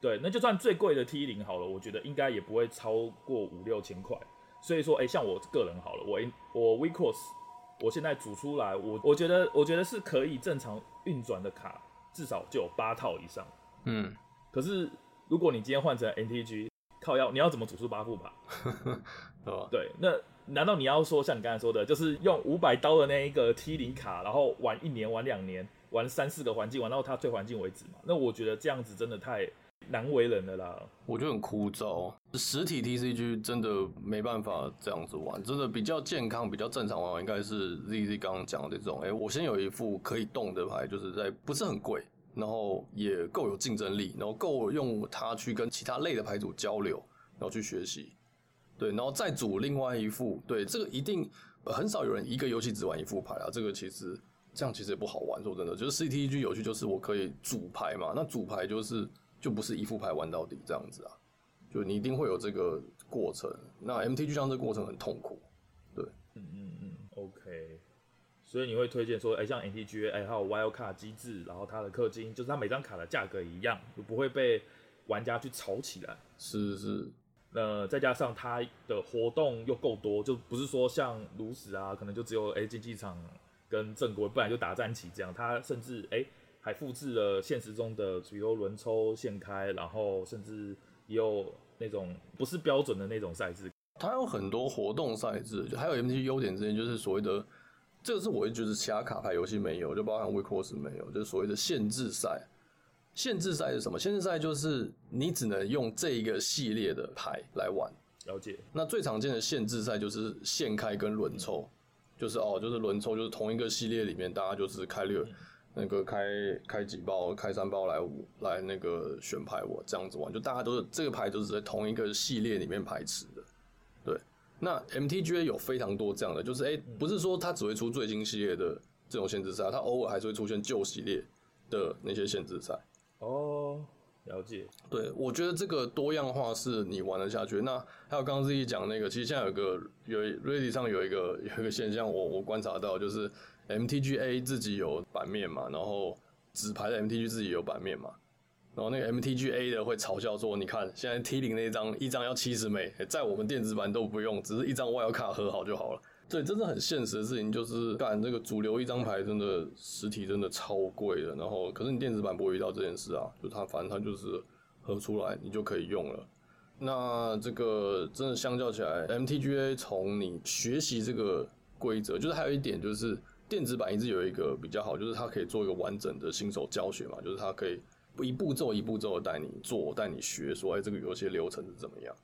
对，那就算最贵的 T 零好了，我觉得应该也不会超过五六千块。所以说，哎、欸，像我个人好了，我我 WIXOSS。我现在组出来，我我觉得我觉得是可以正常运转的卡，至少就有八套以上。嗯，可是如果你今天换成 NTG，靠要你要怎么组出八副牌？(laughs) 哦，对，那难道你要说像你刚才说的，就是用五百刀的那一个 T 零卡，然后玩一年、玩两年、玩三四个环境，玩到它退环境为止嘛？那我觉得这样子真的太。难为人的啦，我觉得很枯燥。实体 TCG 真的没办法这样子玩，真的比较健康、比较正常玩，应该是 ZZ 刚刚讲的这种。哎、我先有一副可以动的牌，就是在不是很贵，然后也够有竞争力，然后够用它去跟其他类的牌组交流，然后去学习。对，然后再组另外一副。对，这个一定很少有人一个游戏只玩一副牌啊。这个其实这样其实也不好玩，说真的，就是 CTG 游戏就是我可以组牌嘛，那组牌就是。就不是一副牌玩到底这样子啊，就你一定会有这个过程。那 MTG 像这个过程很痛苦，对，嗯嗯嗯，OK。所以你会推荐说，哎、欸，像 MTG，哎、欸，还有 Wild 卡机制，然后它的氪金，就是它每张卡的价格一样，就不会被玩家去炒起来。是是。那再加上它的活动又够多，就不是说像炉石啊，可能就只有哎竞技场跟正规，不然就打战棋这样。它甚至哎。欸还复制了现实中的，比如轮抽、现开，然后甚至也有那种不是标准的那种赛制。它有很多活动赛制，还有 MTG 优点之一就是所谓的，这个是我会觉得其他卡牌游戏没有，就包含 WIXOSS 没有，就是所谓的限制赛。限制赛是什么？限制赛就是你只能用这一个系列的牌来玩。了解。那最常见的限制赛就是现开跟轮抽。就是哦，就是轮抽，就是同一个系列里面，大家就是开六、嗯、那个开开几包，开三包来来那个选牌，我这样子玩，就大家都是这个牌都是在同一个系列里面排斥的。对，那 MTGA 有非常多这样的，就是哎、欸，不是说它只会出最新系列的这种限制赛，它偶尔还是会出现旧系列的那些限制赛。哦。了解，对，我觉得这个多样化是你玩得下去。那还有刚刚自己讲那个，其实现在有个有 Reddit 上有一个有一个现象我，我我观察到就是 MTGA 自己有版面嘛，然后纸牌的 MTG 自己有版面嘛，然后那个 MTGA 的会嘲笑说，你看现在 T 零那张一张要七十枚，在我们电子版都不用，只是一张外号卡合好就好了。对，真的很现实的事情，就是干这个主流一张牌真的实体真的超贵的，然后可是你电子版不会遇到这件事啊，就它反正它就是合出来你就可以用了。那这个真的相较起来，MTGA 从你学习这个规则，就是还有一点就是电子版一直有一个比较好，就是它可以做一个完整的新手教学嘛，就是它可以一步骤一步骤的带你做，带你学，说哎这个游戏流程是怎么样。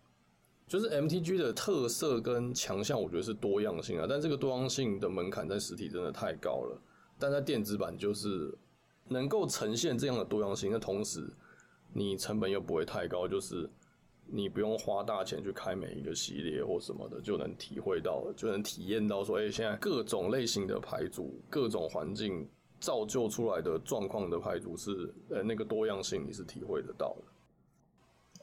就是 MTG 的特色跟强项，我觉得是多样性啊，但这个多样性的门槛在实体真的太高了，但在电子版就是能够呈现这样的多样性，那同时你成本又不会太高，就是你不用花大钱去开每一个系列或什么的，就能体会到，就能体验到说，哎，现在各种类型的牌组、各种环境造就出来的状况的牌组是，呃，那个多样性你是体会得到的。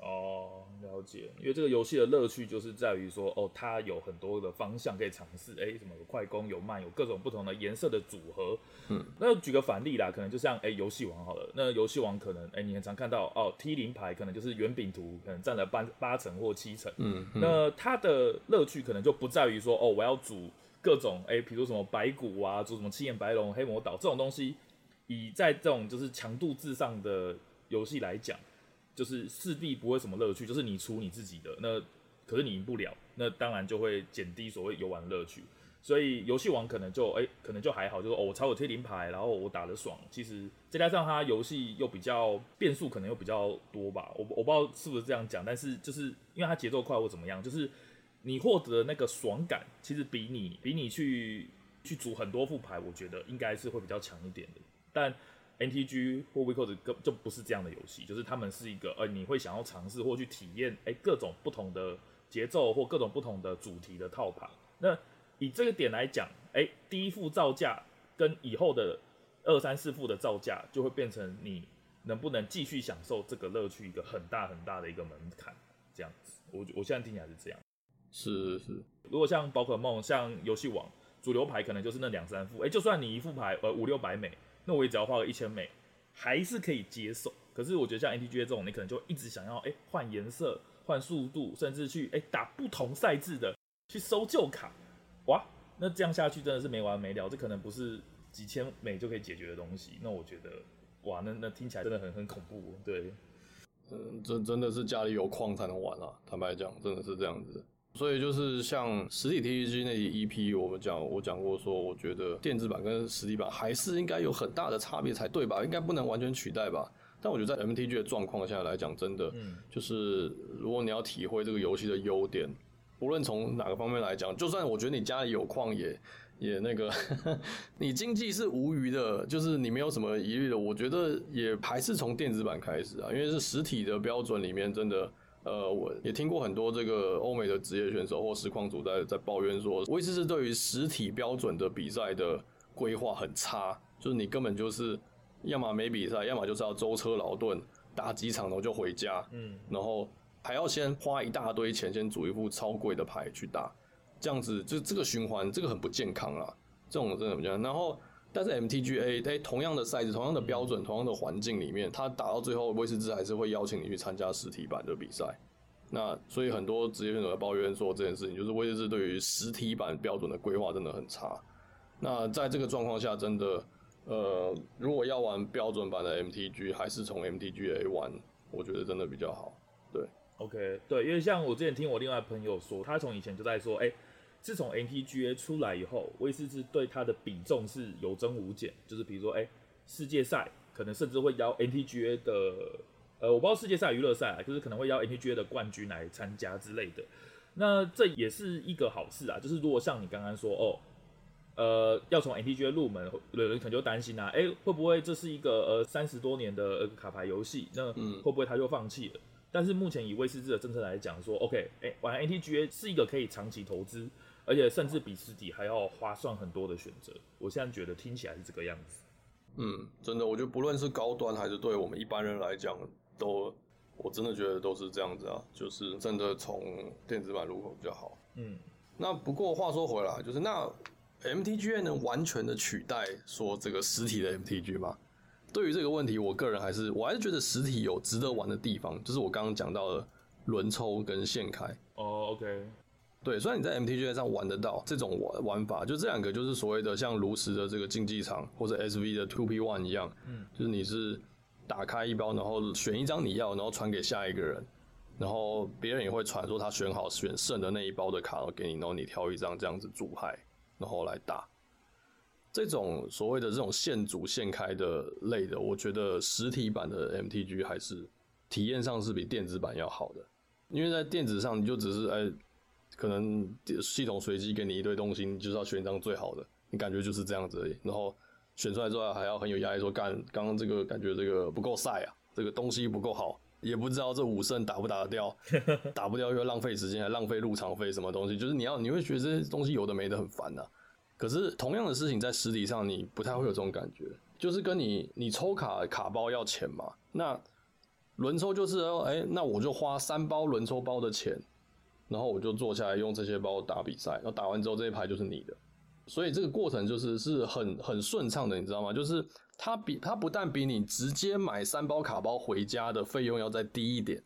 哦。了解，因为这个游戏的乐趣就是在于说，哦，它有很多的方向可以尝试，哎，什么有快攻、有慢，有各种不同的颜色的组合。嗯，那举个反例啦，可能就像哎，游戏王好了，那游戏王可能哎，你很常看到哦，T 零牌可能就是圆饼图，可能占了八八成或七成。嗯，嗯，那它的乐趣可能就不在于说，哦，我要组各种哎，比如什么白骨啊，组什么七眼白龙、黑魔导这种东西，以在这种就是强度至上的游戏来讲。就是势必不会什么乐趣，就是你出你自己的那，可是你赢不了，那当然就会减低所谓游玩乐趣。所以游戏王可能就哎、可能就还好，就是哦，我超有贴零牌，然后我打得爽。其实再加上它游戏又比较变数，可能又比较多吧。我我不知道是不是这样讲，但是就是因为它节奏快或怎么样，就是你获得的那个爽感，其实比你比你去去组很多副牌，我觉得应该是会比较强一点的。但 NTG 或 WIXOSS 根本就不是这样的游戏，就是他们是一个呃，你会想要尝试或去体验哎、欸、各种不同的节奏或各种不同的主题的套牌。那以这个点来讲，哎、欸，第一副造价跟以后的二三四副的造价就会变成你能不能继续享受这个乐趣一个很大很大的一个门槛。这样子，我我现在听起来是这样。是是，如果像宝可梦、像游戏王主流牌，可能就是那两三副。哎、欸，就算你一副牌呃五六百美。那我也只要花个一千美，还是可以接受。可是我觉得像 NTGA 这种，你可能就一直想要哎换颜色、换速度，甚至去哎、打不同赛制的去收旧卡，哇，那这样下去真的是没完没了。这可能不是几千美就可以解决的东西。那我觉得哇，那那听起来真的很很恐怖。对，嗯，真真的是家里有矿才能玩啊。坦白讲，真的是这样子。所以就是像实体 TCG 那些 EP，我们讲我讲过说，我觉得电子版跟实体版还是应该有很大的差别才对吧？应该不能完全取代吧？但我觉得在 MTG 的状况下来讲，真的，就是如果你要体会这个游戏的优点，无论从哪个方面来讲，就算我觉得你家里有矿也也那个，(laughs) 你经济是无余的，就是你没有什么疑虑的，我觉得也还是从电子版开始啊，因为是实体的标准里面真的。呃，我也听过很多这个欧美的职业选手或实况组在在抱怨说，威士是对于实体标准的比赛的规划很差，就是你根本就是要么没比赛，要么就是要舟车劳顿打几场然后就回家，嗯，然后还要先花一大堆钱先组一副超贵的牌去打，这样子就这个循环这个很不健康啦，这种真的不健康。然后但是 MTGA 在同样的赛制、同样的标准、同样的环境里面，他打到最后，威士忌还是会邀请你去参加实体版的比赛。那所以很多职业选手在抱怨说这件事情，就是威士忌对于实体版标准的规划真的很差。那在这个状况下，真的，呃，如果要玩标准版的 MTG，还是从 MTGA 玩，我觉得真的比较好。对，OK，对，因为像我之前听我另外朋友说，他从以前就在说，哎、欸。自从 NTGA 出来以后，威士忌对它的比重是有增无减。就是比如说，哎、欸，世界赛可能甚至会邀 NTGA 的，呃，我不知道世界赛娱乐赛啊，就是可能会邀 NTGA 的冠军来参加之类的。那这也是一个好事啊。就是如果像你刚刚说，哦，呃，要从 NTGA 入门，有人可能就担心啊，哎、欸，会不会这是一个呃三十多年的卡牌游戏？那会不会他就放弃了？嗯、但是目前以威士忌的政策来讲，说 OK，哎、欸，玩 MTGA 是一个可以长期投资，而且甚至比实体还要划算很多的选择。我现在觉得听起来是这个样子。嗯，真的，我觉得不论是高端还是对我们一般人来讲，都我真的觉得都是这样子啊，就是真的从电子版入口比较好。嗯，那不过话说回来，就是那。MTGA 能完全的取代说这个实体的 MTG 吗？对于这个问题，我个人还是我还是觉得实体有值得玩的地方，就是我刚刚讲到的轮抽跟现开。哦、oh，OK，对，虽然你在 MTGA 上玩得到这种玩玩法，就这两个就是所谓的像炉石的这个竞技场或者 SV 的 Two P One 一样，嗯，就是你是打开一包，然后选一张你要，然后传给下一个人，然后别人也会传说他选好选剩的那一包的卡，然后给你，然后你挑一张这样子组牌。然后来打这种所谓的这种现组现开的类的，我觉得实体版的 MTG 还是体验上是比电子版要好的，因为在电子上你就只是哎，可能系统随机给你一堆东西，你就是要选一张最好的，你感觉就是这样子而已。然后选出来之后还要很有压力说，说干刚刚这个感觉这个不够晒啊，这个东西不够好，也不知道这五胜打不打得掉，(laughs) 打不掉又浪费时间，还浪费入场费什么东西，就是你要你会觉得这些东西有的没的很烦呐、啊。可是同样的事情在实体上你不太会有这种感觉，就是跟你你抽卡卡包要钱嘛，那轮抽就是说，哎、欸，那我就花三包轮抽包的钱，然后我就坐下来用这些包打比赛，然后打完之后这一排就是你的，所以这个过程就是是很很顺畅的，你知道吗？就是它比它不但比你直接买三包卡包回家的费用要再低一点，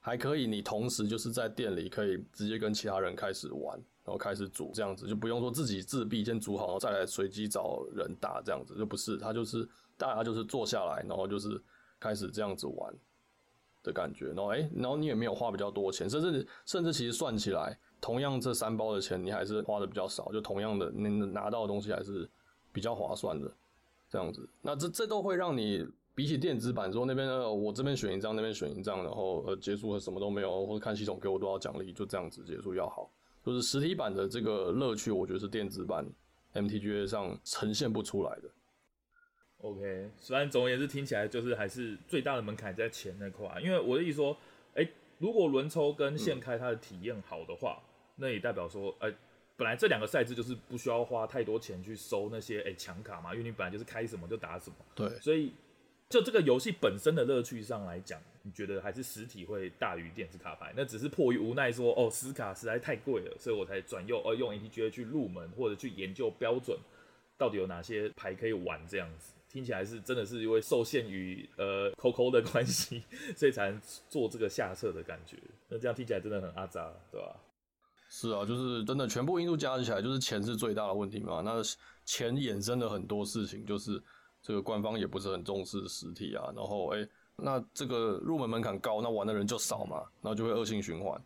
还可以你同时就是在店里可以直接跟其他人开始玩。然后开始组这样子，就不用说自己自闭先组好，然后再来随机找人打这样子，就不是他就是大家就是坐下来，然后就是开始这样子玩的感觉。然后哎，然后你也没有花比较多钱，甚至甚至其实算起来，同样这三包的钱你还是花的比较少，就同样的你拿到的东西还是比较划算的这样子。那这这都会让你比起电子版说那边呢，我这边选一张，那边选一张，然后呃结束了什么都没有，或者看系统给我多少奖励，就这样子结束要好。就是实体版的这个乐趣，我觉得是电子版 MTGA 上呈现不出来的。OK，虽然总而言之听起来就是还是最大的门槛在钱那块，因为我的意思说，哎、欸，如果轮抽跟现开它的体验好的话，嗯、那也代表说，哎、欸，本来这两个赛制就是不需要花太多钱去收那些哎强、欸、卡嘛，因为你本来就是开什么就打什么。对，所以就这个游戏本身的乐趣上来讲。你觉得还是实体会大于电子卡牌？那只是迫于无奈说，哦，实卡实在太贵了，所以我才转用，而用 ATGA 去入门或者去研究标准，到底有哪些牌可以玩这样子。听起来是真的是因为受限于呃 (laughs) COCO 的关系，所以才做这个下策的感觉。那这样听起来真的很阿扎，对吧？是啊，就是真的全部因素加起来，就是钱是最大的问题嘛。那钱衍生了很多事情，就是这个官方也不是很重视实体啊，然后哎。那这个入门门槛高，那玩的人就少嘛，然后就会恶性循环，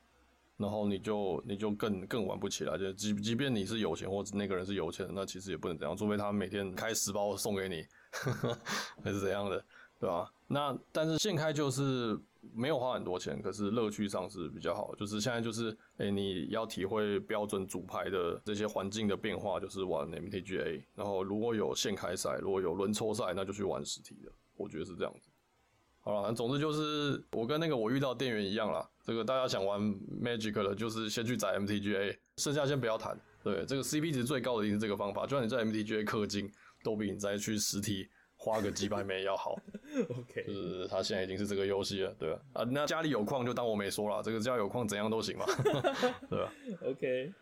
然后你就你就更更玩不起来。就即即便你是有钱，或者那个人是有钱，那其实也不能这样，除非他每天开十包送给你，(laughs) 还是怎样的，对吧？那但是现开就是没有花很多钱，可是乐趣上是比较好。就是现在就是，哎、你要体会标准组牌的这些环境的变化，就是玩 MTGA。然后如果有现开赛，如果有轮抽赛，那就去玩实体的。我觉得是这样子。好了，总之就是我跟那个我遇到店员一样啦。这个大家想玩 Magic 的，就是先去载 MTGA，剩下先不要谈。对，这个 CP 值最高的一定是这个方法，就算你在 MTGA 氪金，都比你再去实体花个几百枚要好。(laughs) OK，就是他现在已经是这个游戏了，对吧？啊，那家里有矿就当我没说了，这个家里有矿怎样都行嘛，(laughs) 对吧？OK。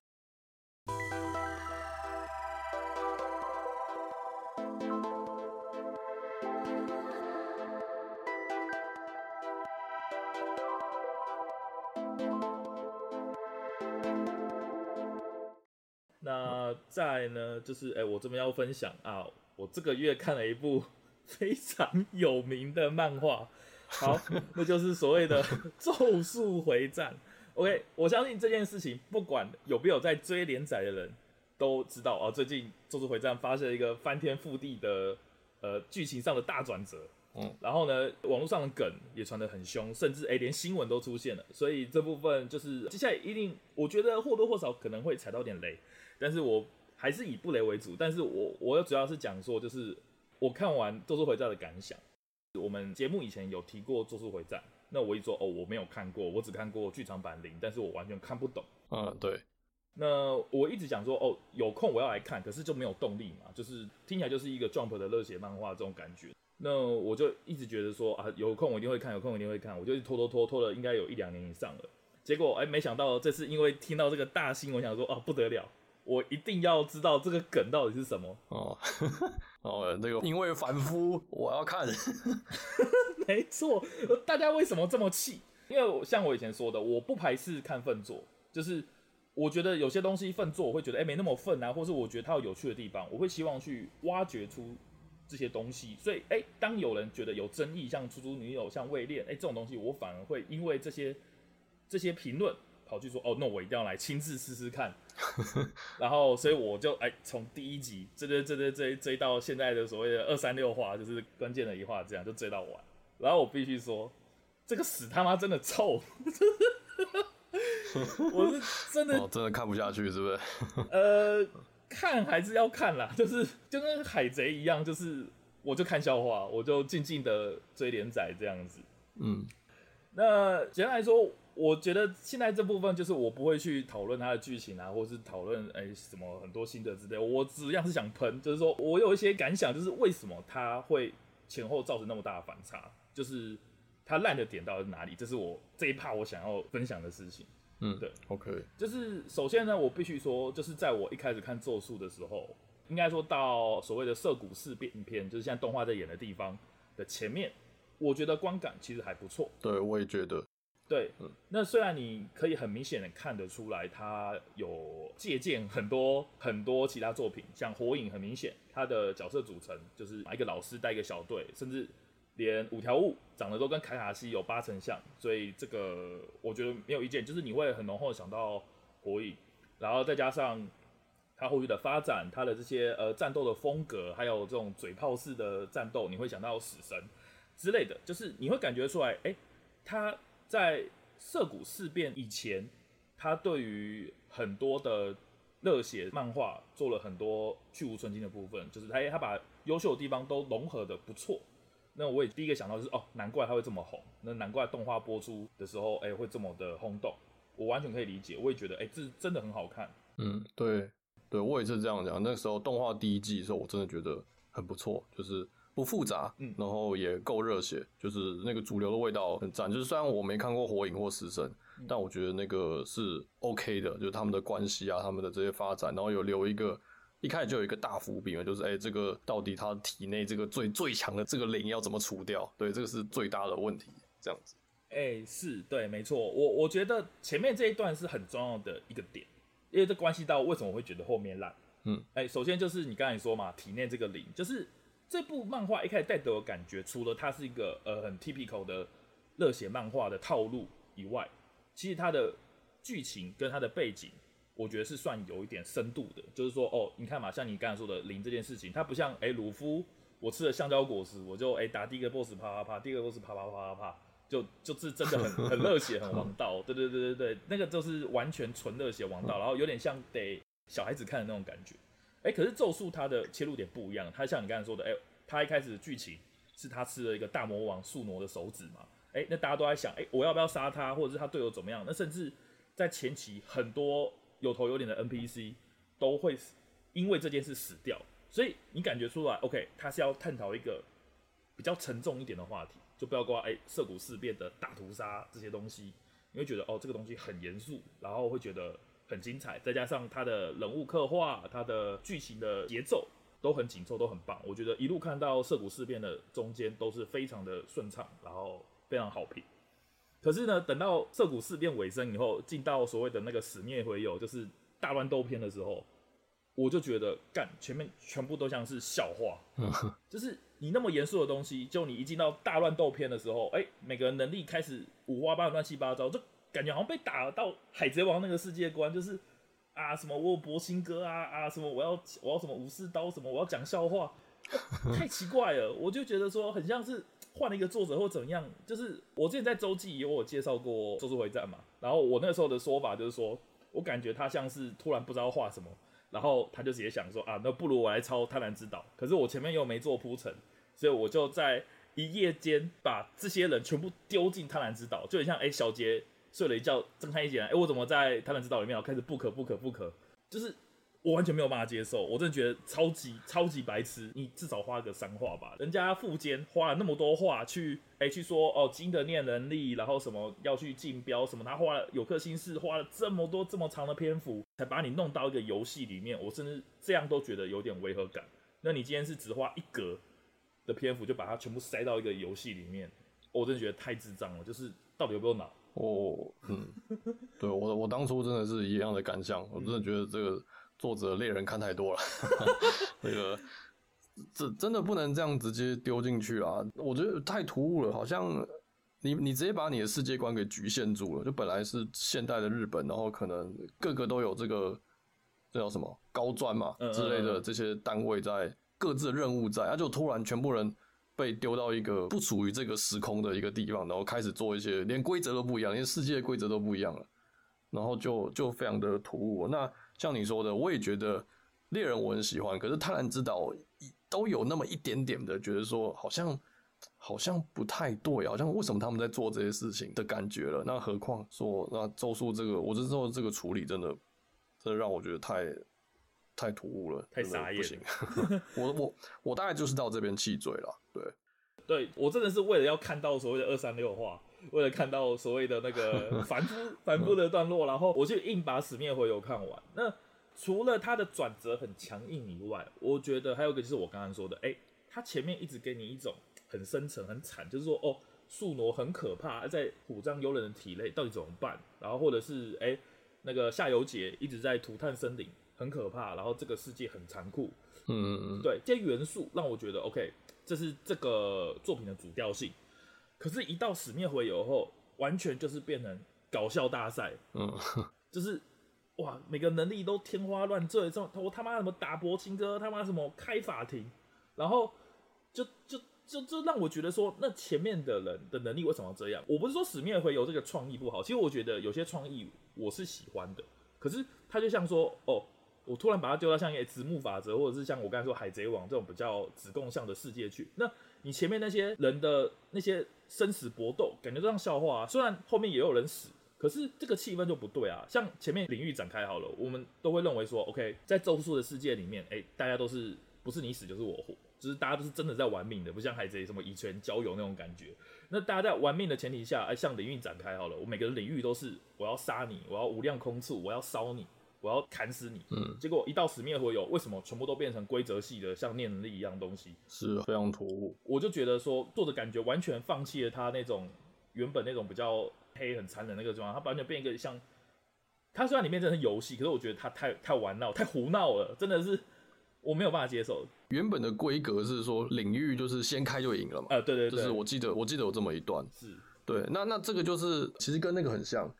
呢，就是哎、欸，我这边要分享啊，我这个月看了一部 (laughs) 非常有名的漫画，好，(laughs) 那就是所谓的《咒术回战》。OK，我相信这件事情，不管有没有在追连载的人都知道啊，最近《咒术回战》发生了一个翻天覆地的呃剧情上的大转折。嗯，然后呢，网络上的梗也传得很凶，甚至哎，连新闻都出现了。所以这部分就是接下来一定，我觉得或多或少可能会踩到点雷。但是我还是以布雷为主，但是我我主要是讲说，就是我看完《咒术回战》的感想。我们节目以前有提过《咒术回战》，那我一说哦，我没有看过，我只看过剧场版零，但是我完全看不懂。嗯，对。那我一直讲说哦，有空我要来看，可是就没有动力嘛，就是听起来就是一个 Jump 的热血漫画这种感觉。那我就一直觉得说啊，有空我一定会看，有空我一定会看，我就拖拖拖拖了，应该有一两年以上了。结果哎，没想到这次因为听到这个大新闻，我想说啊，不得了。我一定要知道这个梗到底是什么哦 (laughs) 哦，那个因为凡夫，我要看。(laughs) 没错，大家为什么这么气？因为像我以前说的，我不排斥看粪作，就是我觉得有些东西粪作，我会觉得哎、欸、没那么粪啊，或是我觉得它有有趣的地方，我会希望去挖掘出这些东西。所以哎、欸，当有人觉得有争议，像出租女友、像未恋，哎、欸、这种东西，我反而会因为这些这些评论。跑去说哦，那我一定要来亲自试试看，(laughs) 然后所以我就哎从第一集追追追追追追到现在的所谓的二三六话，就是关键的一话，这样就追到完。然后我必须说，这个屎他妈真的臭，(laughs) 我是真的、哦、真的看不下去，是不是？呃，看还是要看啦，就是就跟海贼一样，就是我就看笑话，我就静静的追连载这样子。嗯，那简单来说。我觉得现在这部分就是我不会去讨论它的剧情啊，或是讨论哎什么很多心得之类。我只要是想喷，就是说我有一些感想，就是为什么它会前后造成那么大的反差，就是它烂的点到底是哪里？这是我这一趴我想要分享的事情。嗯，对，OK。就是首先呢，我必须说，就是在我一开始看咒术的时候，应该说到所谓的涩谷事变篇，就是现在动画在演的地方的前面，我觉得观感其实还不错。对，我也觉得。对，嗯那虽然你可以很明显的看得出来，他有借鉴很多很多其他作品，像火影很明显，他的角色组成就是一个老师带一个小队，甚至连五条悟长得都跟凯卡西有八成像，所以这个我觉得没有意见，就是你会很浓厚的想到火影，然后再加上它后续的发展，它的这些呃战斗的风格，还有这种嘴炮式的战斗，你会想到死神之类的，就是你会感觉出来，哎，它。在涩谷事变以前，他对于很多的热血漫画做了很多去芜存菁的部分，就是他他把优秀的地方都融合得不错。那我也第一个想到就是哦，难怪他会这么红，那难怪动画播出的时候，哎、会这么的轰动。我完全可以理解，我也觉得，哎、欸，这真的很好看。嗯，对，对我也是这样讲。那时候动画第一季的时候，我真的觉得很不错，就是。不复杂，嗯，然后也够热血，就是那个主流的味道很赞。就是虽然我没看过火影或死神，嗯，但我觉得那个是 OK 的，就是他们的关系啊，他们的这些发展，然后有留一个一开始就有一个大伏笔嘛，就是哎，这个到底他体内这个最最强的这个灵要怎么除掉？对，这个是最大的问题，这样子。哎，是对，没错。我我觉得前面这一段是很重要的一个点，因为这关系到为什么我会觉得后面烂。嗯，哎，首先就是你刚才说嘛，体内这个灵就是。这部漫画一开始带给我感觉，除了它是一个呃很 typical 的热血漫画的套路以外，其实它的剧情跟它的背景，我觉得是算有一点深度的。就是说，哦，你看嘛，像你刚才说的零这件事情，它不像哎鲁夫，我吃了香蕉果实，我就哎打第一个 boss 啪啪啪，第二个 boss 啪啪啪啪啪，就就是真的很 (laughs) 很热血，很王道。对对对对对，那个就是完全纯热血王道，然后有点像得小孩子看的那种感觉。哎，可是咒术它的切入点不一样，它像你刚才说的，哎，它一开始的剧情是他吃了一个大魔王宿儺的手指嘛，哎，那大家都在想，哎，我要不要杀他，或者是他队友怎么样？那甚至在前期很多有头有脸的 NPC 都会因为这件事死掉，所以你感觉出来，OK，他是要探讨一个比较沉重一点的话题，就不要挂哎涩谷事变的大屠杀这些东西，你会觉得哦，这个东西很严肃，然后会觉得。很精彩，再加上他的人物刻画，他的剧情的节奏都很紧凑，都很棒。我觉得一路看到涩谷事变的中间都是非常的顺畅，然后非常好评。可是呢，等到涩谷事变尾声以后，进到所谓的那个死灭回游，就是大乱斗篇的时候，我就觉得干前面全部都像是笑话，(laughs) 就是你那么严肃的东西，就你一进到大乱斗篇的时候，哎、欸，每个人能力开始五花八门、乱七八糟，就。感觉好像被打到海贼王那个世界观，就是啊什么我有博新哥啊啊什么我要我要什么武士刀什么我要讲笑话，(laughs) 太奇怪了。我就觉得说很像是换了一个作者或怎样。就是我之前在周记也有介绍过《咒术回战》嘛，然后我那时候的说法就是说我感觉他像是突然不知道画什么，然后他就直接想说啊，那不如我来抄《贪婪之岛》，可是我前面又没做铺陈，所以我就在一夜间把这些人全部丢进《贪婪之岛》，就很像哎、欸，小杰睡了一觉，睁开一眼，哎、我怎么在《贪婪之岛》里面？我开始不可不可不可就是。我完全没有办法接受，我真的觉得超级超级白痴。你至少花个三画吧，人家富坚花了那么多画去，哎、去说哦，金的念能力，然后什么要去竞标什么，他花了有颗心事，花了这么多这么长的篇幅，才把你弄到一个游戏里面，我甚至这样都觉得有点违和感。那你今天是只花一格的篇幅，就把它全部塞到一个游戏里面，我真的觉得太智障了。就是到底有没有脑？哦，嗯，对我我当初真的是一样的感想，我真的觉得这个。作者猎人看太多了，(laughs) 那个这真的不能这样直接丢进去啊！我觉得太突兀了，好像你你直接把你的世界观给局限住了。就本来是现代的日本，然后可能个个都有这个这叫什么高专嘛之类的这些单位在各自的任务在，他就突然全部人被丢到一个不属于这个时空的一个地方，然后开始做一些连规则都不一样，连世界规则都不一样了，然后就就非常的突兀。那像你说的，我也觉得猎人我很喜欢，可是贪婪之岛都有那么一点点的觉得说，好像好像不太对，好像为什么他们在做这些事情的感觉了。那何况说那咒术这个，我之后这个处理真的真的让我觉得太太突兀了，太傻眼，不行。(laughs) 我我我大概就是到这边气嘴了。对，对我真的是为了要看到所谓的二三六话。为了看到所谓的那个 (laughs) 反复反复的段落，然后我就硬把《死灭回游》看完。那除了它的转折很强硬以外，我觉得还有一个就是我刚刚说的，哎、欸，它前面一直给你一种很深沉、很惨，就是说哦，宿儺很可怕，在虎杖悠人的体内到底怎么办？然后或者是哎、欸，那个夏油杰一直在涂炭森林，很可怕，然后这个世界很残酷。嗯嗯嗯，对，这些元素让我觉得 OK，这是这个作品的主调性。可是，一到死灭回游后，完全就是变成搞笑大赛。嗯，(laughs) 就是哇，每个能力都天花乱坠，这我他妈什么打柏青哥，他妈什么开法庭，然后就就就就让我觉得说，那前面的人的能力为什么要这样？我不是说死灭回游这个创意不好，其实我觉得有些创意我是喜欢的。可是他就像说，哦，我突然把它丢到像一个子木法则，或者是像我刚才说海贼王这种比较子供向的世界去，那你前面那些人的那些。生死搏斗，感觉都像笑话啊。虽然后面也有人死，可是这个气氛就不对啊。像前面领域展开好了，我们都会认为说，OK，在咒术的世界里面，哎、大家都是不是你死就是我活，就是大家都是真的在玩命的，不像海贼什么以权交友那种感觉。那大家在玩命的前提下，哎，像领域展开好了，我每个领域都是我要杀你，我要无量空处，我要烧你。我要砍死你！嗯，结果一到死灭回游，为什么全部都变成规则系的，像念能力一样东西？是非常突兀。我就觉得说，作者感觉完全放弃了他那种原本那种比较黑、很残忍那个状态，他完全变一个像。他虽然里面真的是游戏，可是我觉得他太太玩闹、太胡闹了，真的是我没有办法接受。原本的规格是说领域就是先开就赢了嘛？啊，对对对，就是我记得我记得有这么一段。是对，那那这个就是其实跟那个很像。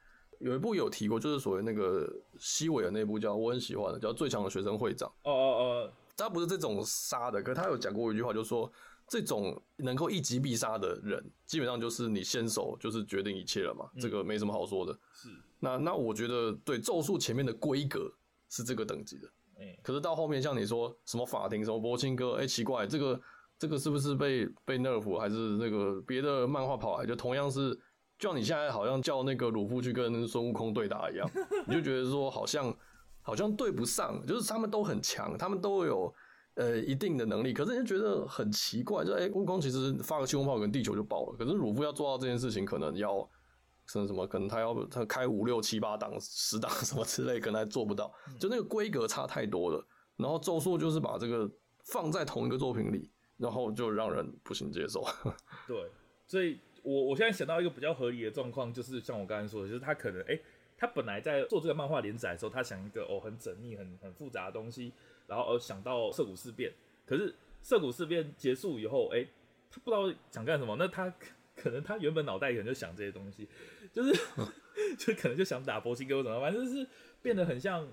有一部有提过，就是所谓那个西尾的那部叫我很喜欢的，叫《最强的学生会长》。哦哦哦，他不是这种杀的，可是他有讲过一句话，就是说这种能够一击必杀的人，基本上就是你先手就是决定一切了嘛，嗯、这个没什么好说的。是，那那我觉得对咒术前面的规格是这个等级的，欸、可是到后面像你说什么法庭什么柏青哥，哎、欸、奇怪，这个这个是不是被被 nerf 还是那个别的漫画跑来，就同样是。就像你现在好像叫那个鲁夫去跟孙悟空对打一样，你就觉得说好像好像对不上，就是他们都很强，他们都有呃一定的能力，可是你就觉得很奇怪，就哎、欸，悟空其实发个气功炮跟地球就爆了，可是鲁夫要做到这件事情，可能要什么什么，可能他要他开五六七八档十档什么之类，可能还做不到，就那个规格差太多了。然后咒术就是把这个放在同一个作品里，然后就让人不行接受。(laughs) 对，所以。我我现在想到一个比较合理的状况，就是像我刚才说的，就是他可能哎、欸，他本来在做这个漫画连载的时候，他想一个哦很缜密、很很复杂的东西，然后而想到涩谷事变，可是涩谷事变结束以后，哎、欸，他不知道想干什么，那他可能他原本脑袋可能就想这些东西，就是 (laughs) 就可能就想打柏青哥什么，反正就是变得很像，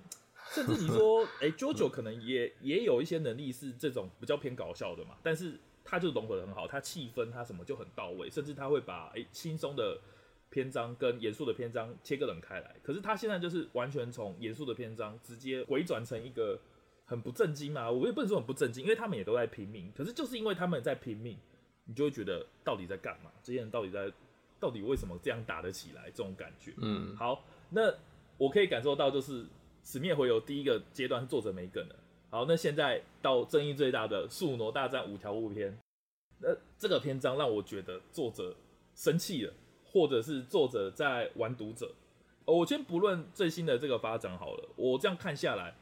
甚至你说哎、欸、，(laughs) JoJo 可能也也有一些能力是这种比较偏搞笑的嘛，但是。他就融合的很好，他气氛他什么就很到位，甚至他会把诶轻松的篇章跟严肃的篇章切割冷开来，可是他现在就是完全从严肃的篇章直接回转成一个很不正经嘛，我也不能说很不正经，因为他们也都在拼命，可是就是因为他们在拼命，你就会觉得到底在干嘛？这些人到底在，到底为什么这样打得起来？这种感觉，嗯，好，那我可以感受到，就是死灭回游第一个阶段是作者没梗了，好，那现在到争议最大的宿儺大战五条悟篇，那这个篇章让我觉得作者生气了。或者是作者在玩读者，我先不论最新的这个发展好了，我这样看下来，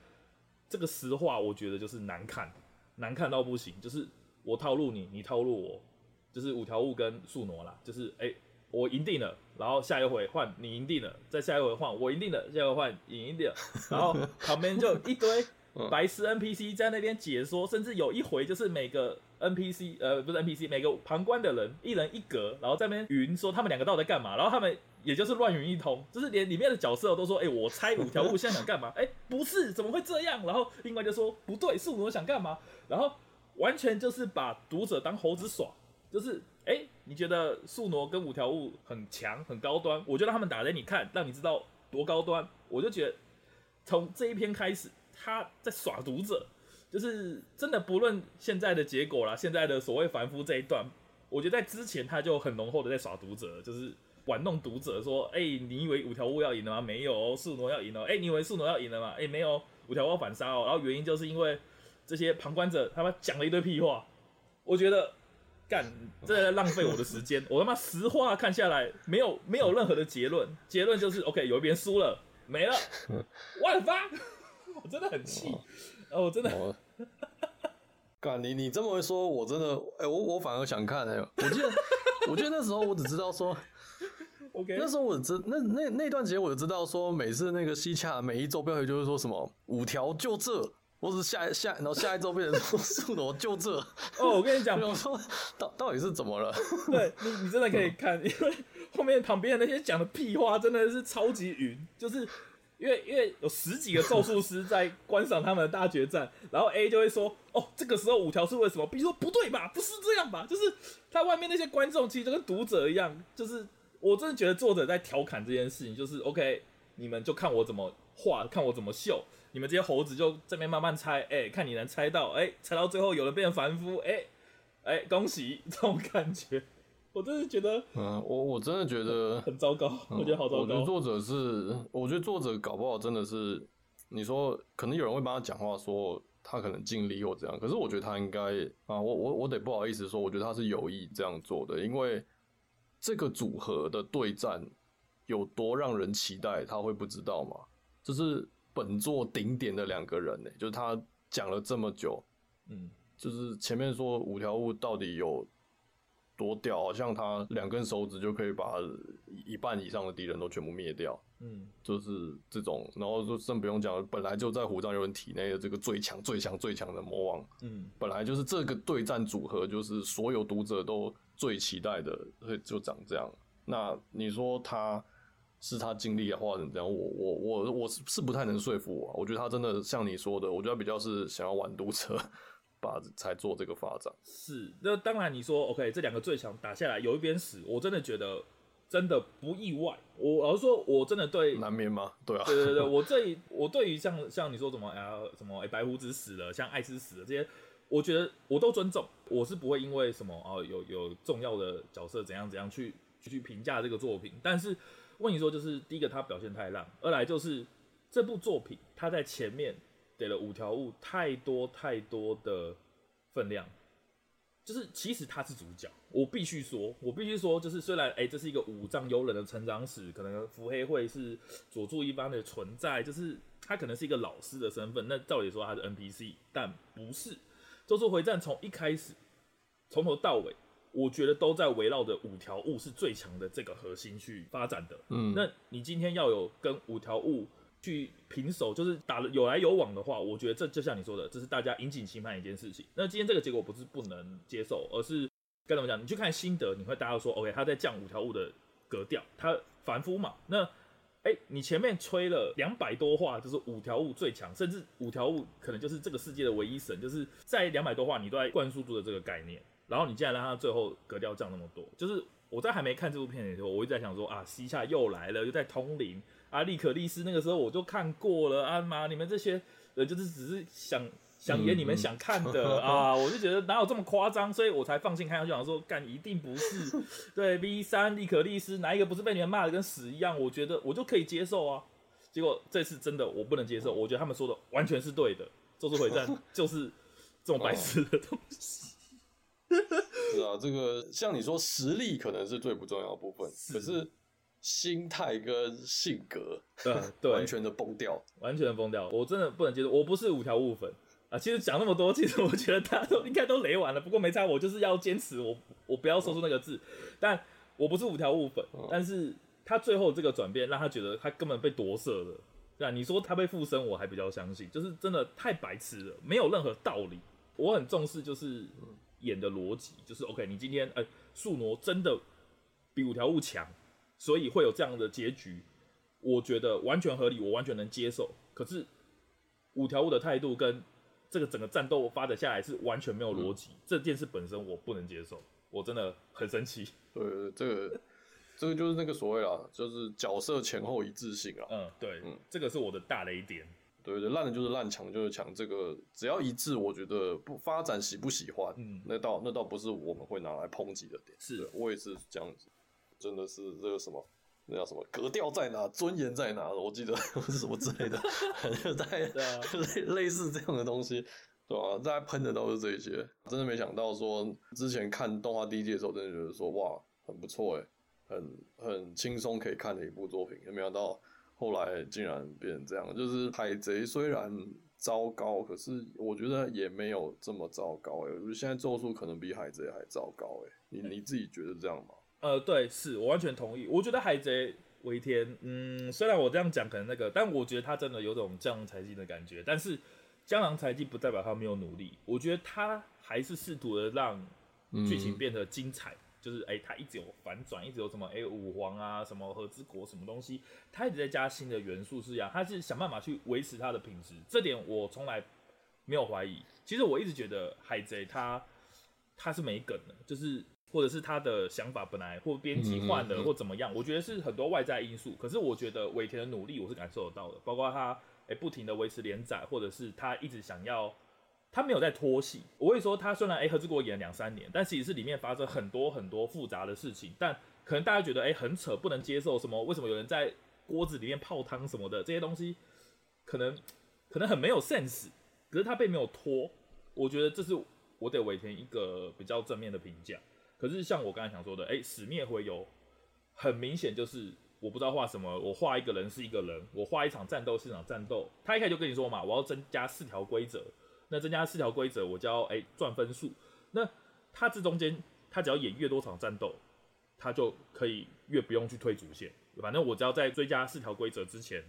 这个实话我觉得就是难看，难看到不行，就是我套路你，你套路我，就是五条悟跟宿儺啦，就是哎、我赢定了，然后下一回换你赢定了，再下一回换我赢定了，下一回换你赢定了，然后旁边就一堆白痴 NPC 在那边解说，甚至有一回就是每个。NPC 呃，不是 NPC，每个旁观的人一人一格，然后在那边云说他们两个到底在干嘛，然后他们也就是乱云一通，就是连里面的角色都说，哎、我猜五条悟现在想干嘛？哎、不是，怎么会这样？然后另外就说不对，是我想干嘛？然后完全就是把读者当猴子耍，就是哎、你觉得宿儺跟五条悟很强很高端，我就让他们打给你看，让你知道多高端。我就觉得从这一篇开始，他在耍读者。就是真的，不论现在的结果啦，现在的所谓凡夫这一段，我觉得在之前他就很浓厚的在耍读者，就是玩弄读者，说，哎、你以为五条悟要赢了吗？没有，宿儺要赢了。哎、你以为宿儺要赢了吗？哎、没有，五条悟要反杀哦。然后原因就是因为这些旁观者他妈讲了一堆屁话，我觉得干这在浪费我的时间。我他妈实话看下来，没有没有任何的结论，结论就是 OK，有一边输了，没了，万发，我真的很气。哦，我真的，(laughs) 干你你这么一说，我真的，哎、欸，我我反而想看哎、欸，我记得，(laughs) 我记得那时候我只知道说，OK，那时候我知那那那段时间我就知道说，每次那个西洽每一周标题就是说什么五条就这，或是下下然后下一周变成说宿儺就这，哦，我跟你讲，我说到到底是怎么了？对你你真的可以看，因为后面旁边的那些讲的屁话真的是超级云，就是。因为因为 (laughs) 有十几个咒术师在观赏他们的大决战，然后 A 就会说：“哦，这个时候五条是为什么？”？”B 说不对吧？不是这样吧？就是他外面那些观众其实就跟读者一样，就是我真的觉得作者在调侃这件事情，就是 OK，你们就看我怎么画，看我怎么秀，你们这些猴子就这边慢慢猜，哎、看你能猜到，哎、猜到最后有人变凡夫，哎、欸，哎、恭喜这种感觉。我真的觉得，嗯，我我真的觉得很糟糕，我觉得好糟糕。我觉得作者是，我觉得作者搞不好真的是，你说可能有人会帮他讲话，说他可能尽力或怎样，可是我觉得他应该啊，我我我得不好意思说，我觉得他是有意这样做的，因为这个组合的对战有多让人期待，他会不知道吗？这是本作顶点的两个人呢，就是他讲了这么久，嗯，就是前面说五条悟到底有。多屌，好像他两根手指就可以把一半以上的敌人都全部灭掉。嗯，就是这种，然后就更不用讲，本来就在虎杖悠仁体内的这个最强、最强、最强的魔王。嗯，本来就是这个对战组合，就是所有读者都最期待的，所以就长这样。那你说他是他经历的话，怎么样？我我我我是是不太能说服我。我觉得他真的像你说的，我觉得他比较是想要玩读者。才做这个发展是，那当然你说 OK，这两个最强打下来有一边死，我真的觉得真的不意外。我老实说，我真的对难免吗？对啊，对对对，我对我对于像像你说什么哎呀什么哎白胡子死了，像艾斯死了这些，我觉得我都尊重，我是不会因为什么啊有有重要的角色怎样怎样去去评价这个作品。但是问你说，就是第一个他表现太烂，二来就是这部作品他在前面。给了五条悟太多太多的分量，就是其实他是主角，我必须说，我必须说，就是虽然哎、欸，这是一个五藏悠人的成长史，可能伏黑会是佐助一般的存在，就是他可能是一个老师的身份，那照理说他是 NPC，但不是。咒术回战从一开始，从头到尾，我觉得都在围绕着五条悟是最强的这个核心去发展的。嗯，那你今天要有跟五条悟。去平手，就是打了有来有往的话，我觉得这就像你说的，这是大家引颈期盼一件事情。那今天这个结果不是不能接受，而是该怎么讲？你去看心得，你会大家说，OK，他在降五条悟的格调，他凡夫嘛。那哎、你前面吹了两百多话，就是五条悟最强，甚至五条悟可能就是这个世界的唯一神，就是在两百多话你都在灌输住的这个概念，然后你竟然让他最后格调降那么多，就是。我在还没看这部片的时候，我一直在想说啊，西夏又来了，又在通灵啊，利可利斯那个时候我就看过了啊妈，你们这些人就是只是想想演你们想看的、(laughs) 啊，我就觉得哪有这么夸张，所以我才放心看下去，想说干一定不是，对 V 三利可利斯哪一个不是被你们骂的跟屎一样，我觉得我就可以接受啊，结果这次真的我不能接受，我觉得他们说的完全是对的，咒术回战就是这种白痴的东西。(laughs) 是啊，这个像你说实力可能是最不重要的部分，是可是心态跟性格，嗯，对，完全的崩掉，完全的崩掉。我真的不能接受，我不是五条悟粉啊。其实讲那么多，其实我觉得大家都应该都雷完了。不过没差，我就是要坚持，我我不要说出那个字。嗯、但我不是五条悟粉，嗯、但是他最后这个转变让他觉得他根本被夺舍了。对啊，你说他被附身，我还比较相信，就是真的太白痴了，没有任何道理。我很重视，就是。嗯演的逻辑就是 OK，你今天呃，宿儺真的比五条悟强，所以会有这样的结局，我觉得完全合理，我完全能接受。可是五条悟的态度跟这个整个战斗发展下来是完全没有逻辑，嗯、这件事本身我不能接受，我真的很生气。对，这个这个就是那个所谓啊，就是角色前后一致性啊。嗯，对，嗯，这个是我的大雷点。对对，烂的就是烂，强就是强，这个只要一致，我觉得不发展喜不喜欢，嗯，那倒那倒不是我们会拿来抨击的点。是，我也是这样子，真的是这个什么，那叫什么格调在哪，尊严在哪？我记得 (laughs) 是什么之类的，(laughs) 就在 (laughs) 类类似这样的东西，对吧？大家喷的都是这些，真的没想到说之前看动画第一季的时候，真的觉得说哇，很不错哎，很很轻松可以看的一部作品，也没想到。后来竟然变成这样，就是海贼虽然糟糕，可是我觉得也没有这么糟糕哎。我觉得现在咒术可能比海贼还糟糕哎，你你自己觉得这样吗？呃，对，是我完全同意。我觉得海贼为天，嗯，虽然我这样讲可能那个，但我觉得他真的有种江郎才尽的感觉。但是江郎才尽不代表他没有努力，我觉得他还是试图的让剧情变得精彩。嗯就是哎、欸，他一直有反转，一直有什么哎、欸、武皇啊，什么和之国什么东西，他一直在加新的元素是一样，他是想办法去维持他的品质，这点我从来没有怀疑。其实我一直觉得海贼他他是没梗的，就是或者是他的想法本来或编辑换了或怎么样，我觉得是很多外在因素。可是我觉得尾田的努力我是感受得到的，包括他哎、欸、不停的维持连载，或者是他一直想要。他没有在拖戏，我会说他虽然哎和之国演了两三年，但其实是里面发生很多很多复杂的事情，但可能大家觉得哎很扯，不能接受什么？为什么有人在锅子里面泡汤什么的这些东西，可能可能很没有 sense。可是他并没有拖，我觉得这是我得尾田一个比较正面的评价。可是像我刚才想说的，哎死灭回游很明显就是我不知道画什么，我画一个人是一个人，我画一场战斗是一场战斗。他一开始就跟你说嘛，我要增加四条规则。那增加四条规则，我就要哎赚分数。那他这中间，他只要演越多场战斗，他就可以越不用去推主线。反正我只要在追加四条规则之前，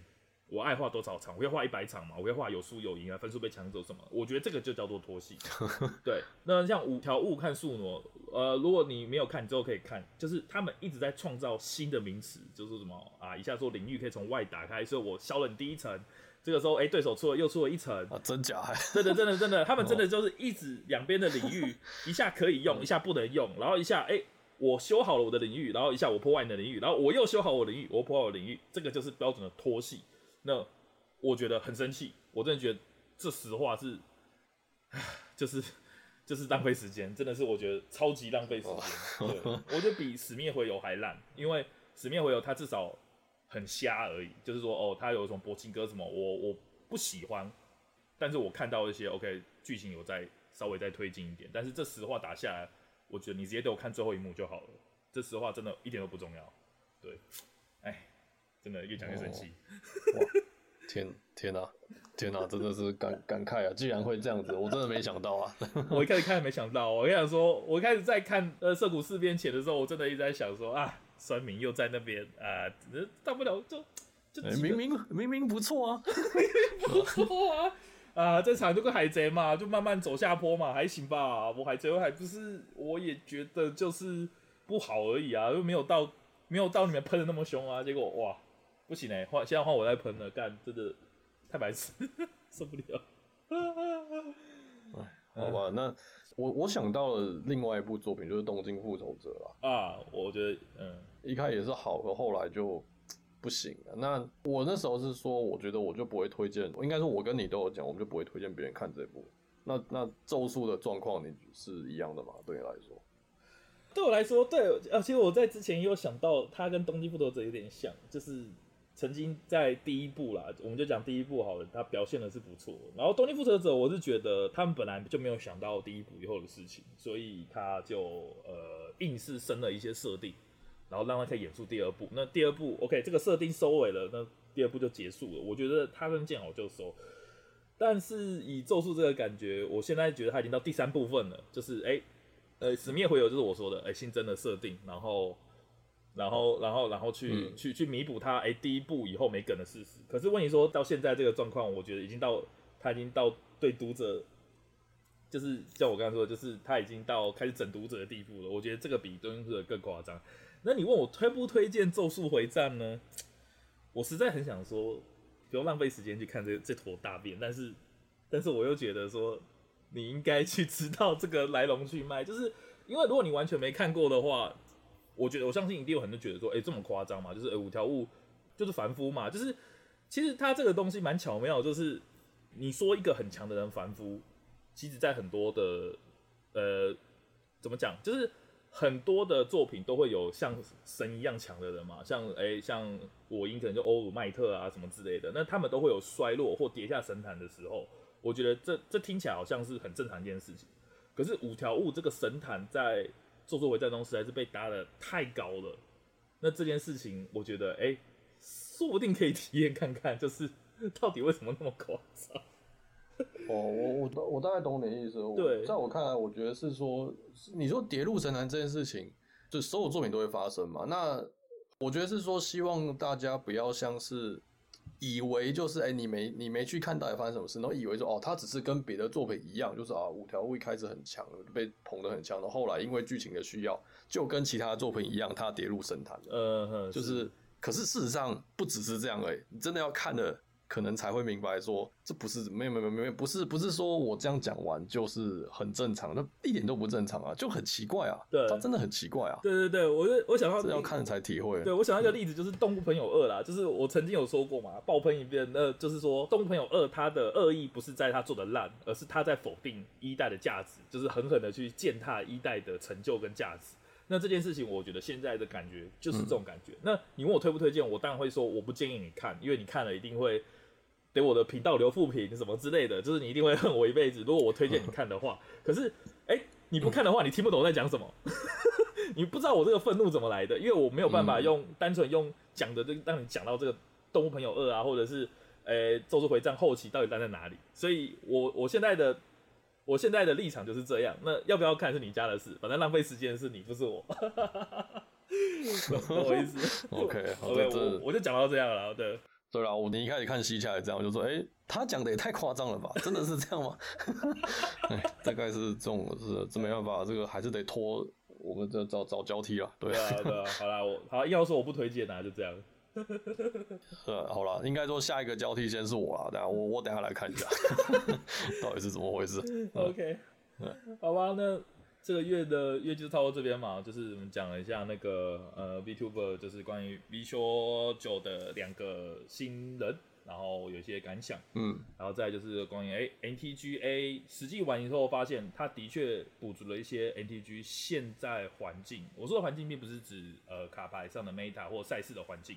我爱画多少场，我会画一百场嘛，我会画有输有赢啊，分数被抢走什么？我觉得这个就叫做拖戏。(laughs) 对，那像五条悟看树挪，呃，如果你没有看，你之后可以看，就是他们一直在创造新的名词，就是什么啊，一下说领域可以从外打开，所以我削了你第一层。这个时候，哎，对手出了又出了一层啊，真假还？真的，真的，真的，他们真的就是一直两边的领域，一下可以用，一下不能用，然后一下，哎，我修好了我的领域，然后一下我破坏你的领域，然后我又修好我的领域，我破坏我的领域，这个就是标准的拖戏。那我觉得很生气，我真的觉得这实话是，(sighs) 就是就是浪费时间，真的是我觉得超级浪费时间。对，我觉得比死灭回游还烂，因为死灭回游它至少。很瞎而已，就是说哦，他有一种博情歌什么，我我不喜欢，但是我看到一些 OK 剧情有在稍微再推进一点，但是这实话打下来，我觉得你直接给我看最后一幕就好了，这实话真的一点都不重要，对，哎，真的越讲越生气，哦，哇，天天哪，天哪，真的是感感慨啊，居然会这样子，我真的没想到啊，(laughs) 我一开始看没想到，我跟你说，我一开始在看呃涩谷事变前的时候，我真的一直在想说啊。酸民又在那边啊，大不了就就、欸、明明明明不错啊，明 (laughs) 明不错啊啊！这场就跟海贼嘛，就慢慢走下坡嘛，还行吧。我海贼还不是，我也觉得就是不好而已啊，又没有到没有到你们喷的那么凶啊。结果哇，不行哎、欸，换现在换我在喷了，干真的太白痴，(laughs) 受不了。好吧？那我我想到了另外一部作品，就是《东京复仇者》了。啊，我觉得，嗯，一开始也是好，可后来就不行了。那我那时候是说，我觉得我就不会推荐，应该说我跟你都有讲，我们就不会推荐别人看这部。那那咒术的状况，你是一样的吗？对你来说？对我来说，对，而且我在之前也有想到，它跟《东京复仇者》有点像，就是。曾经在第一部啦，我们就讲第一部好了，他表现的是不错。然后《东京复仇者》，我是觉得他们本来就没有想到第一部以后的事情，所以他就呃硬是生了一些设定，然后让他可以演出第二部。那第二部 OK，这个设定收尾了，那第二部就结束了。我觉得他跟见好就收。但是以咒术这个感觉，我现在觉得他已经到第三部分了，就是哎、呃，死灭回游就是我说的哎、新增的设定，然后。然后，然后，然后去、嗯、去去弥补他哎，第一部以后没梗的事实。可是问题说到现在这个状况，我觉得已经到他已经到对读者，就是像我刚才说的，就是他已经到开始整读者的地步了。我觉得这个比《东京复仇者》更夸张。那你问我推不推荐《咒术回战》呢？我实在很想说，不用浪费时间去看这这坨大便。但是，但是我又觉得说，你应该去知道这个来龙去脉，就是因为如果你完全没看过的话。我觉得我相信一定有很多觉得说，哎、欸，这么夸张嘛？就是，哎、欸，五条悟就是凡夫嘛？就是，其实他这个东西蛮巧妙，就是你说一个很强的人凡夫，其实在很多的，呃，怎么讲？就是很多的作品都会有像神一样强的人嘛，像哎、像我英可能就欧鲁麦特啊什么之类的，那他们都会有衰落或跌下神坛的时候。我觉得这这听起来好像是很正常一件事情，可是五条悟这个神坛在。咒术回战中实在是被搭的太高了，那这件事情我觉得，哎、欸，说不定可以体验看看，就是到底为什么那么夸张？哦，我我我大概懂你的意思。对，在我看来，我觉得是说，你说跌入神坛这件事情，就所有作品都会发生嘛。那我觉得是说，希望大家不要像是。以为就是哎、欸，你没你没去看到底发生什么事，然后以为说哦，他只是跟别的作品一样，就是啊，五条悟一开始很强，被捧得很强，然后后来因为剧情的需要，就跟其他的作品一样，他跌入神坛了。嗯哼，就是，是，可是事实上不只是这样哎、欸，你真的要看了。可能才会明白说，这不是没有没有没有不是不是说我这样讲完就是很正常，那一点都不正常啊，就很奇怪啊。对，他真的很奇怪啊。对对对，我我想到这要看才体会。对，我想到一个例子，就是《动物朋友二》啦，就是我曾经有说过嘛，爆喷一遍，那就是说《动物朋友二》它的恶意不是在他做的烂，而是他在否定一代的价值，就是狠狠的去践踏一代的成就跟价值。那这件事情，我觉得现在的感觉就是这种感觉。嗯、那你问我推不推荐，我当然会说我不建议你看，因为你看了一定会。给我的频道留负评什么之类的，就是你一定会恨我一辈子。如果我推荐你看的话，可是，哎、欸，你不看的话，你听不懂我在讲什么，(laughs) 你不知道我这个愤怒怎么来的，因为我没有办法用单纯用讲的，这让你讲到这个动物朋友二啊，或者是，呃、欸，咒术回战后期到底站在哪里？所以我我现在的我现在的立场就是这样。那要不要看是你家的事，反正浪费时间的是你，不是我。(laughs) 不好意思，(laughs) OK，好，okay, 我我就讲到这样了，对。对啦，我你一开始看西洽也这样，我就说，哎、欸，他讲的也太夸张了吧？真的是这样吗？(laughs) 哎，大概是这种，是这没办法，这个还是得拖，我们这找找交替了。对啊，对啊，好啦，我好，要说我不推荐啊，就这样。(laughs) 呃，好了，应该说下一个交替先是我啦，等下我我等下来看一下，(laughs) 到底是怎么回事？OK，好吧，那。这个月的月就差不多这边嘛，就是我们讲了一下那个呃，VTuber 就是关于 V 修九的两个新人，然后有一些感想，嗯，然后再就是关于哎，NTGA 实际玩以后发现，它的确补足了一些 NTG 现在环境。我说的环境并不是指呃卡牌上的 Meta 或赛事的环境，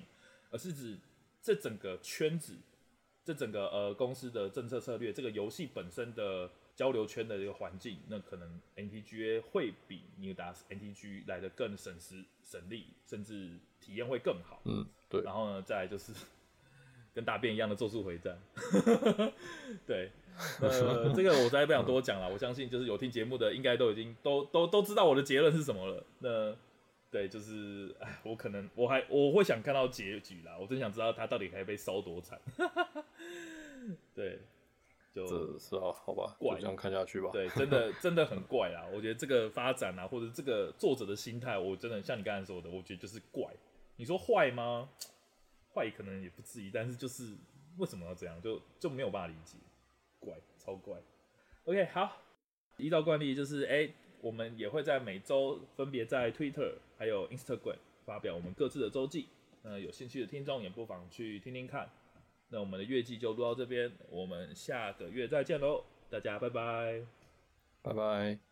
而是指这整个圈子，这整个呃公司的政策策略，这个游戏本身的。交流圈的一个环境，那可能 NTGA 会比 New Dust NTG 来的更省时省力，甚至体验会更好。嗯，对。然后呢，再来就是 (laughs) 跟大便一样的咒术回战。(laughs) 对，呃，(laughs) 这个我实在不想多讲了。我相信就是有听节目的，应该都已经都都都知道我的结论是什么了。那对，就是哎，我可能我还我会想看到结局啦。我真想知道他到底可以被烧多惨。对。就这是啊，好吧，怪就这样看下去吧。对，真的 (laughs) 真的很怪啊！我觉得这个发展啊，或者这个作者的心态，我真的像你刚才说的，我觉得就是怪。你说坏吗？(tsk) 坏可能也不至于，但是就是为什么要这样，就就没有办法理解，怪，超怪。OK，好。依照惯例，就是哎、欸，我们也会在每周分别在 Twitter 还有 Instagram 发表我们各自的周记。那有兴趣的听众也不妨去听听看。那我们的月季就录到这边，我们下个月再见喽，大家拜拜，拜拜。